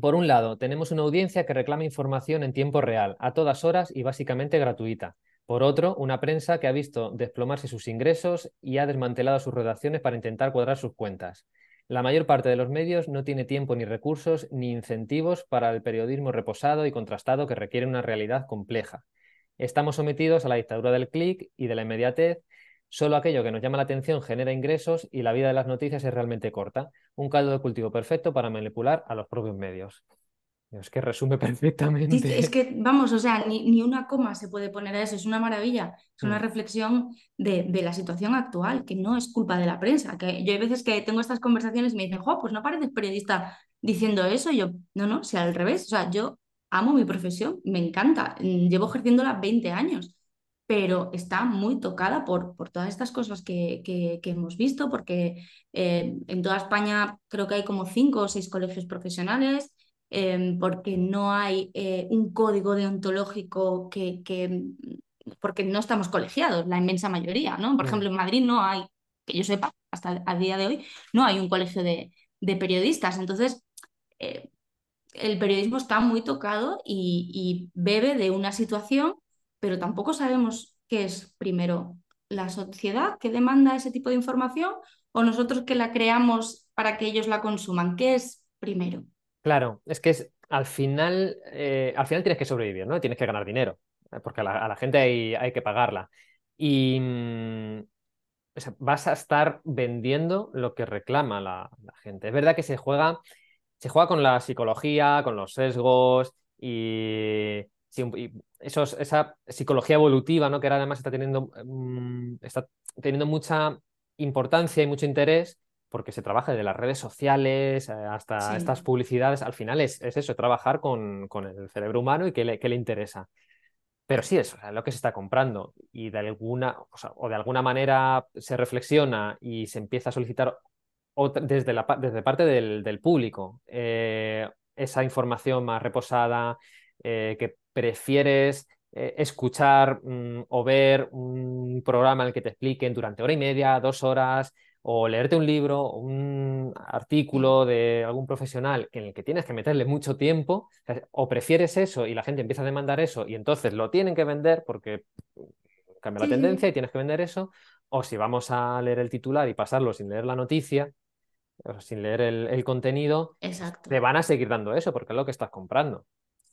por un lado, tenemos una audiencia que reclama información en tiempo real, a todas horas y básicamente gratuita. Por otro, una prensa que ha visto desplomarse sus ingresos y ha desmantelado sus redacciones para intentar cuadrar sus cuentas. La mayor parte de los medios no tiene tiempo ni recursos ni incentivos para el periodismo reposado y contrastado que requiere una realidad compleja. Estamos sometidos a la dictadura del clic y de la inmediatez. Solo aquello que nos llama la atención genera ingresos y la vida de las noticias es realmente corta. Un caldo de cultivo perfecto para manipular a los propios medios. Es que resume perfectamente. es que, vamos, o sea, ni, una coma se puede poner a eso, es una maravilla, es una mm. reflexión de, la situación actual, que no es culpa de la prensa. Que yo hay veces que tengo estas conversaciones y me dicen, jo, pues no pareces periodista diciendo eso. yo, no, no, sea al revés. O sea, yo amo mi profesión, me encanta, mm, llevo ejerciéndola 20 años, pero está muy tocada por, por todas estas cosas que, que, hemos visto, porque eh, en toda España creo que hay como cinco o seis colegios profesionales. Em, porque no hay eh, un código deontológico que, porque no estamos colegiados, la inmensa mayoría, ¿no? Por mm. ejemplo, en Madrid no hay, que yo sepa, hasta a día de hoy, no hay un colegio de, periodistas. Entonces, eh, el periodismo está muy tocado y, bebe de una situación, pero tampoco sabemos qué es primero la sociedad que demanda ese tipo de información o nosotros que la creamos para que ellos la consuman. ¿Qué es primero? Claro, es que es, al final, eh, al final tienes que sobrevivir, ¿no? Tienes que ganar dinero, eh, porque a la, gente hay, que pagarla. Y mm, vas a estar vendiendo lo que reclama la, gente. Es verdad que se juega, se juega con la psicología, con los sesgos y, esos, esa psicología evolutiva, ¿no? Que ahora además está teniendo, mm, está teniendo mucha importancia y mucho interés porque se trabaja desde las redes sociales eh, hasta estas publicidades. Al final es, eso, trabajar con, el cerebro humano y qué le, le interesa. Pero sí, es lo que se está comprando y de alguna, o, de alguna manera se reflexiona y se empieza a solicitar desde, la, desde parte del, público eh, esa información más reposada eh, que prefieres escuchar mm, o ver un programa en el que te expliquen durante hora y media, dos horas, o leerte un libro o un artículo de algún profesional en el que tienes que meterle mucho tiempo, o prefieres eso y la gente empieza a demandar eso y entonces lo tienen que vender porque cambia la tendencia y tienes que vender eso, o si vamos a leer el titular y pasarlo sin leer la noticia, sin leer el, contenido, te van a seguir dando eso porque es lo que estás comprando.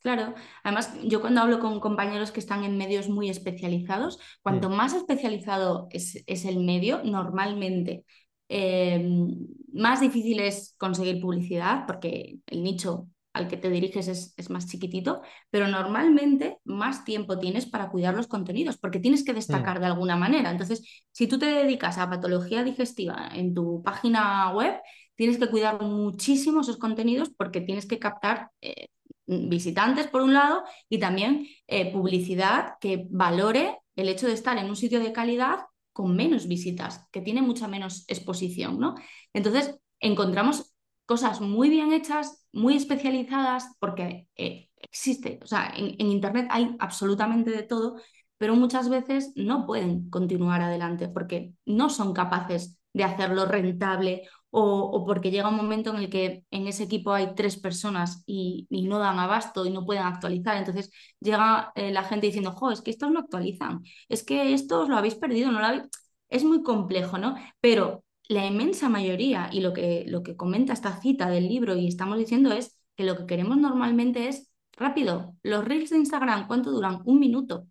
Claro, además yo cuando hablo con compañeros que están en medios muy especializados, cuanto mm. más especializado es, es, el medio, normalmente Em, más difícil es conseguir publicidad porque el nicho al que te diriges es, más chiquitito, pero normalmente más tiempo tienes para cuidar los contenidos porque tienes que destacar mm. de alguna manera. Entonces, si tú te dedicas a patología digestiva en tu página web, tienes que cuidar muchísimo esos contenidos porque tienes que captar eh, visitantes por un lado y también eh, publicidad que valore el hecho de estar en un sitio de calidad con menos visitas, que tiene mucha menos exposición, ¿no? Entonces, encontramos cosas muy bien hechas, muy especializadas, porque eh, existe, o sea, en, Internet hay absolutamente de todo, pero muchas veces no pueden continuar adelante porque no son capaces de hacerlo rentable o, porque llega un momento en el que en ese equipo hay tres personas y, no dan abasto y no pueden actualizar. Entonces llega eh, la gente diciendo, jo, es que estos no actualizan, es que estos lo habéis perdido, no lo habéis... Es muy complejo, ¿no? Pero la inmensa mayoría, y lo que, lo que comenta esta cita del libro y estamos diciendo es que lo que queremos normalmente es rápido. Los reels de Instagram, ¿cuánto duran? Un minuto.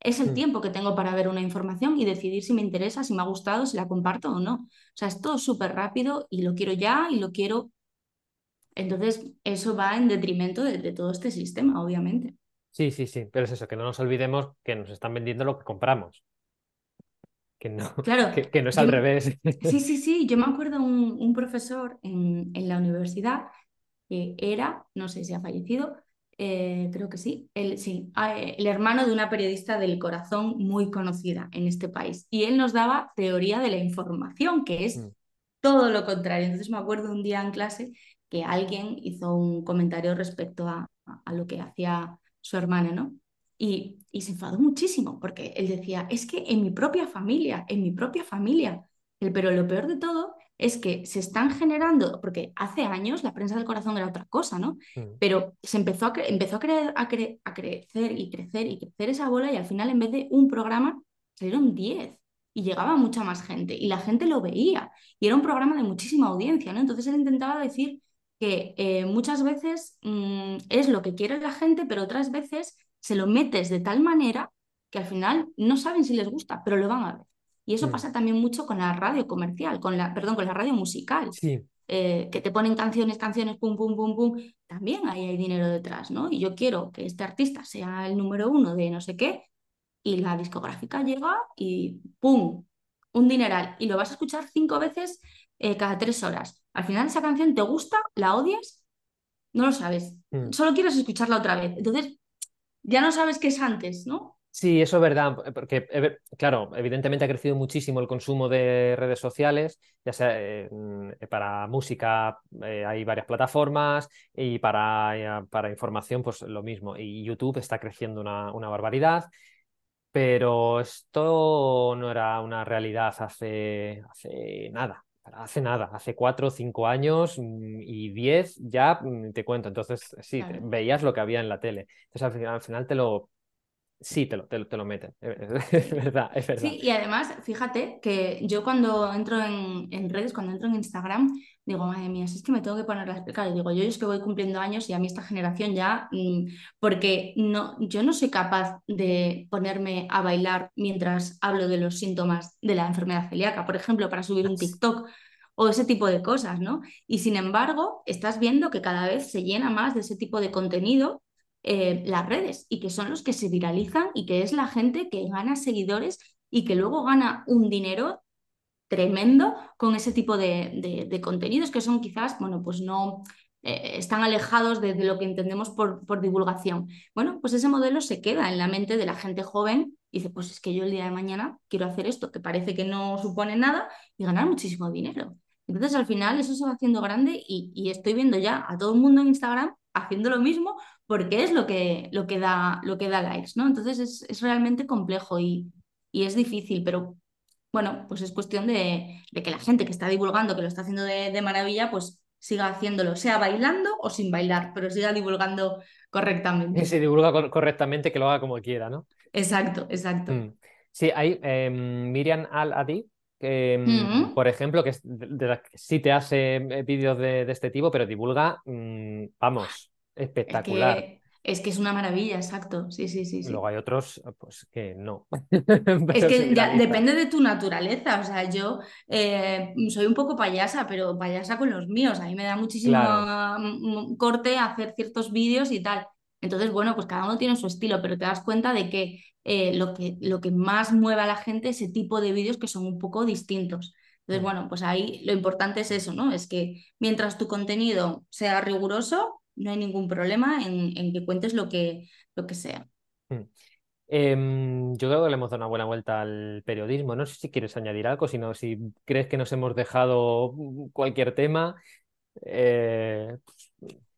Es el mm. tiempo que tengo para ver una información y decidir si me interesa, si me ha gustado, si la comparto o no. O sea, es todo súper rápido y lo quiero ya y lo quiero. Entonces, eso va en detrimento de, todo este sistema, obviamente. Sí, sí, sí, pero es eso, que no nos olvidemos que nos están vendiendo lo que compramos. Que no, claro, que, no es al revés. Sí, sí, sí. Yo me acuerdo un, un profesor en, en la universidad que era, no sé si ha fallecido, eh, creo que sí, el, sí, ah, eh, el hermano de una periodista del corazón muy conocida en este país. Y él nos daba teoría de la información, que es mm. todo lo contrario. Entonces me acuerdo un día en clase que alguien hizo un comentario respecto a, a lo que hacía su hermana, ¿no? Y, y, se enfadó muchísimo porque él decía, es que en mi propia familia, en mi propia familia, pero lo peor de todo es que se están generando, porque hace años la prensa del corazón era otra cosa, ¿no? Mm. Pero se empezó, a, empezó a, a, a, crecer y crecer y crecer esa bola y al final en vez de un programa salieron 10 y llegaba mucha más gente y la gente lo veía y era un programa de muchísima audiencia, ¿no? Entonces él intentaba decir que eh, muchas veces mm, es lo que quiere la gente, pero otras veces se lo metes de tal manera que al final no saben si les gusta, pero lo van a ver. Y eso mm. pasa también mucho con la radio comercial, con la, perdón, con la radio musical. Sí. Eh, que te ponen canciones, canciones, pum, pum, pum, pum, también ahí hay dinero detrás, ¿no? Y yo quiero que este artista sea el número uno de no sé qué, y la discográfica llega y ¡pum! Un dineral. Y lo vas a escuchar cinco veces eh, cada tres horas. Al final esa canción te gusta, la odias, no lo sabes. Mm. Solo quieres escucharla otra vez. Entonces, ya no sabes qué es antes, ¿no? Sí, eso es verdad, porque, claro, evidentemente ha crecido muchísimo el consumo de redes sociales, ya sea eh, para música eh, hay varias plataformas y para, para, información pues lo mismo. Y YouTube está creciendo una, una, barbaridad, pero esto no era una realidad hace, hace nada. Hace nada, hace cuatro o cinco años mm, y diez ya mm, te cuento. Entonces, sí, veías lo que había en la tele. Entonces, al final te lo, Sí, te lo, te, lo meten, es verdad, es verdad. Sí, y además, fíjate que yo cuando entro en, redes, cuando entro en Instagram, digo, madre mía, si es que me tengo que poner las... Claro, digo, yo es que voy cumpliendo años y a mí esta generación ya, mm, porque no, yo no soy capaz de ponerme a bailar mientras hablo de los síntomas de la enfermedad celíaca, por ejemplo, para subir un TikTok o ese tipo de cosas, ¿no? Y sin embargo, estás viendo que cada vez se llena más de ese tipo de contenido eh, las redes y que son los que se viralizan y que es la gente que gana seguidores y que luego gana un dinero tremendo con ese tipo de, contenidos que son quizás, bueno, pues no eh, están alejados de, lo que entendemos por, por, divulgación. Bueno, pues ese modelo se queda en la mente de la gente joven y dice, pues es que yo el día de mañana quiero hacer esto que parece que no supone nada y ganar muchísimo dinero. Entonces al final eso se va haciendo grande y, y estoy viendo ya a todo el mundo en Instagram haciendo lo mismo porque es lo que, lo que, da, lo que da likes, ¿no? Entonces es, es realmente complejo y, y, es difícil, pero bueno, pues es cuestión de, de, que la gente que está divulgando, que lo está haciendo de, de, maravilla, pues siga haciéndolo, sea bailando o sin bailar, pero siga divulgando correctamente. Y si divulga correctamente, que lo haga como quiera, ¿no? Exacto, exacto. Mm. Sí, hay em, Miriam Al-Adi, em, por ejemplo, que, de, sí te hace eh, vídeos de, de, este tipo, pero divulga, mm, vamos, espectacular. Es que, es una maravilla, exacto. Sí, sí, sí. Luego hay otros, pues que no. es que ya depende de tu naturaleza. O sea, yo eh, soy un poco payasa, pero payasa con los míos. A mí me da muchísimo corte hacer ciertos vídeos y tal. Entonces, bueno, pues cada uno tiene su estilo, pero te das cuenta de que, eh, lo, que lo que más mueve a la gente es ese tipo de vídeos que son un poco distintos. Entonces, mm. bueno, pues ahí lo importante es eso, ¿no? Es que mientras tu contenido sea riguroso, no hay ningún problema en, que cuentes lo que, lo que sea. Hmm. Em, yo creo que le hemos dado una buena vuelta al periodismo. No sé si quieres añadir algo, sino si crees que nos hemos dejado cualquier tema. Eh,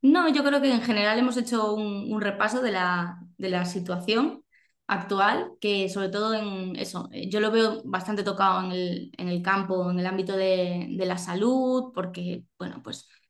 no, yo creo que en general hemos hecho un, repaso de la, de la situación actual que sobre todo en eso, yo lo veo bastante tocado en el, en el campo, en el ámbito de, de la salud, porque, bueno, pues eh,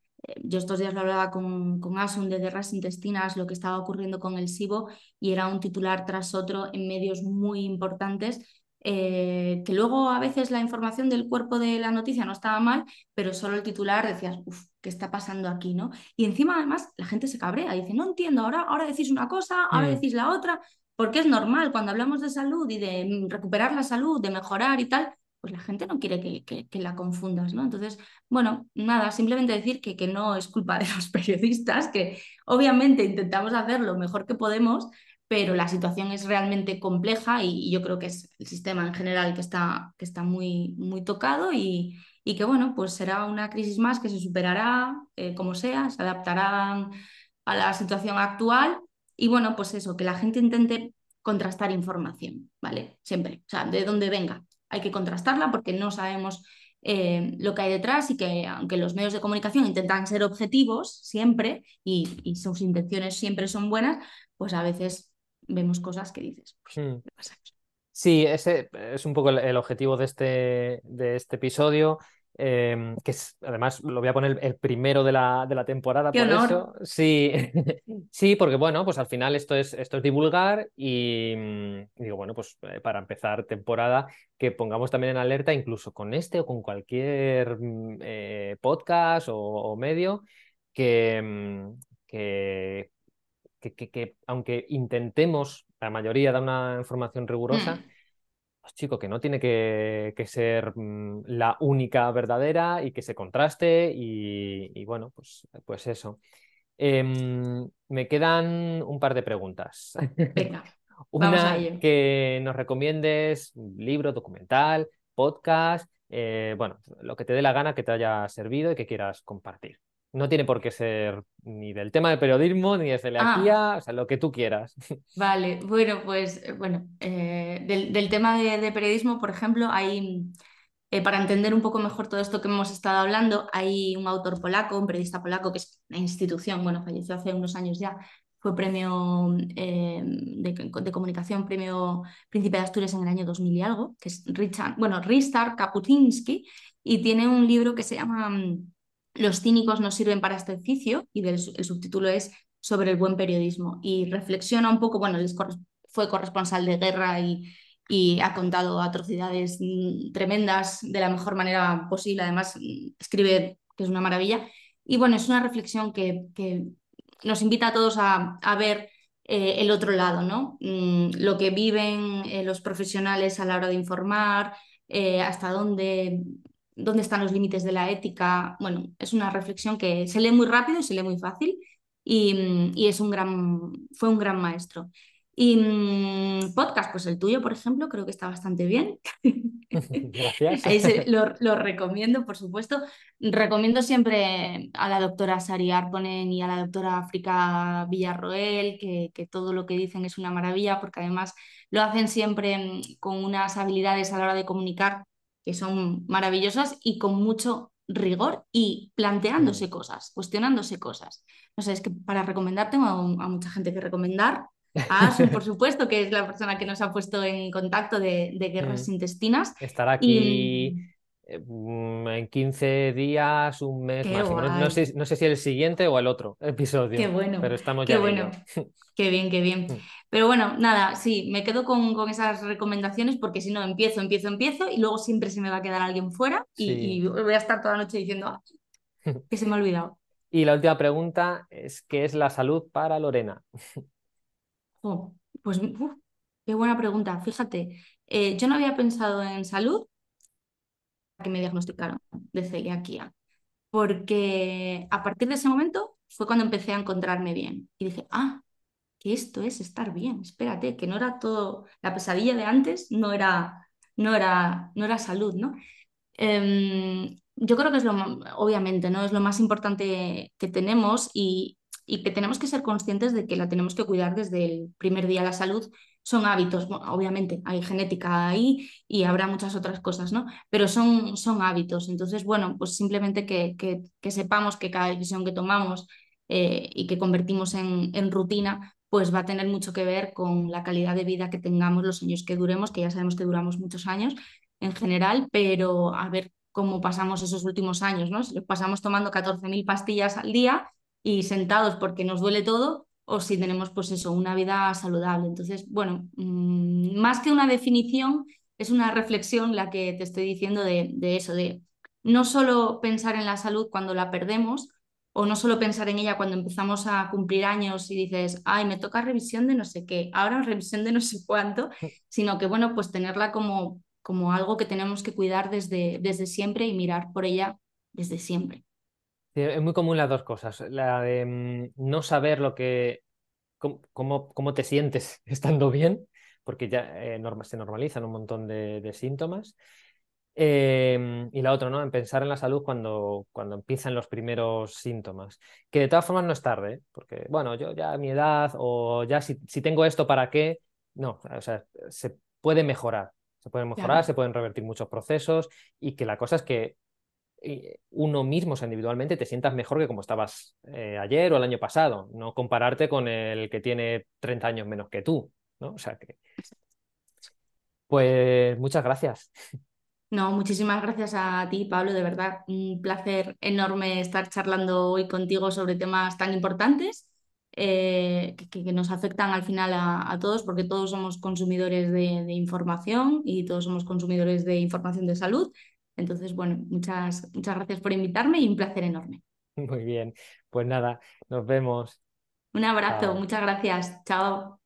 yo estos días lo hablaba con, con Asun de guerras intestinas, lo que estaba ocurriendo con el SIBO, y era un titular tras otro en medios muy importantes eh, que luego a veces la información del cuerpo de la noticia no estaba mal, pero solo el titular decías, uff, ¿qué está pasando aquí? ¿no? Y encima además la gente se cabrea, dice, no entiendo, ahora, ahora decís una cosa, ahora mm. decís la otra, porque es normal, cuando hablamos de salud y de recuperar la salud, de mejorar y tal, pues la gente no quiere que, que, la confundas, ¿no? Entonces, bueno, nada, simplemente decir que, que no es culpa de los periodistas, que obviamente intentamos hacer lo mejor que podemos, pero la situación es realmente compleja y, yo creo que es el sistema en general que está, que está muy, muy tocado y, y que bueno, pues será una crisis más que se superará eh, como sea, se adaptará a la situación actual y bueno, pues eso, que la gente intente contrastar información, ¿vale? Siempre, o sea, de dónde venga, hay que contrastarla porque no sabemos eh, lo que hay detrás y que aunque los medios de comunicación intentan ser objetivos siempre y, y sus intenciones siempre son buenas, pues a veces vemos cosas que dices, pues, hmm. Sí, ese es un poco el, objetivo de este, de este episodio. Em, que es, además lo voy a poner el primero de la, de la temporada por eso. Sí, sí, porque bueno, pues al final esto es, esto es divulgar y, digo, bueno, pues eh, para empezar temporada, que pongamos también en alerta, incluso con este o con cualquier mm, eh, podcast o, medio, que, mm, que que, aunque intentemos, la mayoría da una información rigurosa, mm. Pues chico, que no tiene que, ser mm, la única verdadera y que se contraste y, bueno, pues, pues eso. Em, me quedan un par de preguntas. Venga. Una que nos recomiendes, libro, documental, podcast, eh, bueno, lo que te dé la gana que te haya servido y que quieras compartir. No tiene por qué ser ni del tema de periodismo, ni de celiaquía, ah. o sea, lo que tú quieras. Vale, bueno, pues eh, bueno, eh, del, tema de, periodismo, por ejemplo, hay, eh, para entender un poco mejor todo esto que hemos estado hablando, hay un autor polaco, un periodista polaco que es una institución, bueno, falleció hace unos años ya, fue premio de, comunicación, premio Príncipe de Asturias en el año 2000 y algo, que es Richard, bueno, Ristar Kaputinsky, y tiene un libro que se llama los cínicos no sirven para este oficio y el subtítulo es sobre el buen periodismo. Y reflexiona un poco, bueno, fue corresponsal de guerra y, ha contado atrocidades mm, tremendas de la mejor manera posible, además mm, escribe que es una maravilla. Y bueno, es una reflexión que, nos invita a todos a, a ver eh, el otro lado, ¿no? Mm, lo que viven eh, los profesionales a la hora de informar, eh, hasta dónde dónde están los límites de la ética. Bueno, es una reflexión que se lee muy rápido y se lee muy fácil y, es un gran, fue un gran maestro. Y mm, podcast, pues el tuyo, por ejemplo, creo que está bastante bien. Gracias. lo, recomiendo, por supuesto. Recomiendo siempre a la doctora Sari Arponen y a la doctora África Villarroel, que, que, todo lo que dicen es una maravilla, porque además lo hacen siempre mm, con unas habilidades a la hora de comunicar que son maravillosas y con mucho rigor y planteándose mm. cosas, cuestionándose cosas. No sé, es que para recomendar tengo a, mucha gente que recomendar. A Asun, por supuesto, que es la persona que nos ha puesto en contacto de, guerras mm. intestinas. Estar aquí en 15 días, un mes máximo. No, sé, no, sé, si el siguiente o el otro episodio. Qué bueno. Pero estamos qué ya. Bueno. Qué bien, qué bien. Pero bueno, nada, sí, me quedo con, con esas recomendaciones porque si no, empiezo, empiezo, empiezo y luego siempre se me va a quedar alguien fuera y, voy a estar toda la noche diciendo ah, que se me ha olvidado. Y la última pregunta es, ¿qué es la salud para Lorena? Oh, pues qué buena pregunta. Fíjate, eh, yo no había pensado en salud que me diagnosticaron de celiaquía, porque a partir de ese momento fue cuando empecé a encontrarme bien y dije, ah, esto es estar bien, espérate, que no era todo, la pesadilla de antes no era, no era, no era salud, ¿no? Em, yo creo que es lo, obviamente, ¿no? Es lo más importante que tenemos y, y, que tenemos que ser conscientes de que la tenemos que cuidar desde el primer día. La salud son hábitos, obviamente, hay genética ahí y habrá muchas otras cosas, ¿no? Pero son, son hábitos. Entonces, bueno, pues simplemente que, que, que sepamos que cada decisión que tomamos eh, y que convertimos en, en rutina, pues va a tener mucho que ver con la calidad de vida que tengamos, los años que duremos, que ya sabemos que duramos muchos años en general, pero a ver cómo pasamos esos últimos años, ¿no? Si pasamos tomando 14.000 pastillas al día y sentados porque nos duele todo, o si tenemos, pues eso, una vida saludable. Entonces, bueno, mm, más que una definición, es una reflexión la que te estoy diciendo de, de eso, de no solo pensar en la salud cuando la perdemos, o no solo pensar en ella cuando empezamos a cumplir años y dices, ay, me toca revisión de no sé qué, ahora revisión de no sé cuánto, sino que, bueno, pues tenerla como, como algo que tenemos que cuidar desde, desde siempre y mirar por ella desde siempre. Es muy común las dos cosas, la de mm, no saber lo que, cómo, cómo, te sientes estando bien, porque ya eh, se normalizan un montón de síntomas, Em, y la otra, ¿no? En pensar en la salud cuando, cuando empiezan los primeros síntomas. Que de todas formas no es tarde, ¿eh? porque, bueno, yo ya a mi edad o ya si, si, tengo esto, ¿para qué? No, o sea, se puede mejorar. Se pueden mejorar, se pueden revertir muchos procesos y que la cosa es que eh, uno mismo, individualmente, te sientas mejor que como estabas eh, ayer o el año pasado, no compararte con el que tiene 30 años menos que tú, ¿no? O sea que... Pues muchas gracias. No, muchísimas gracias a ti, Pablo. De verdad, un placer enorme estar charlando hoy contigo sobre temas tan importantes eh, que, nos afectan al final a, todos, porque todos somos consumidores de, información y todos somos consumidores de información de salud. Entonces, bueno, muchas, muchas gracias por invitarme y un placer enorme. Muy bien, pues nada, nos vemos. Un abrazo, muchas gracias. Chao.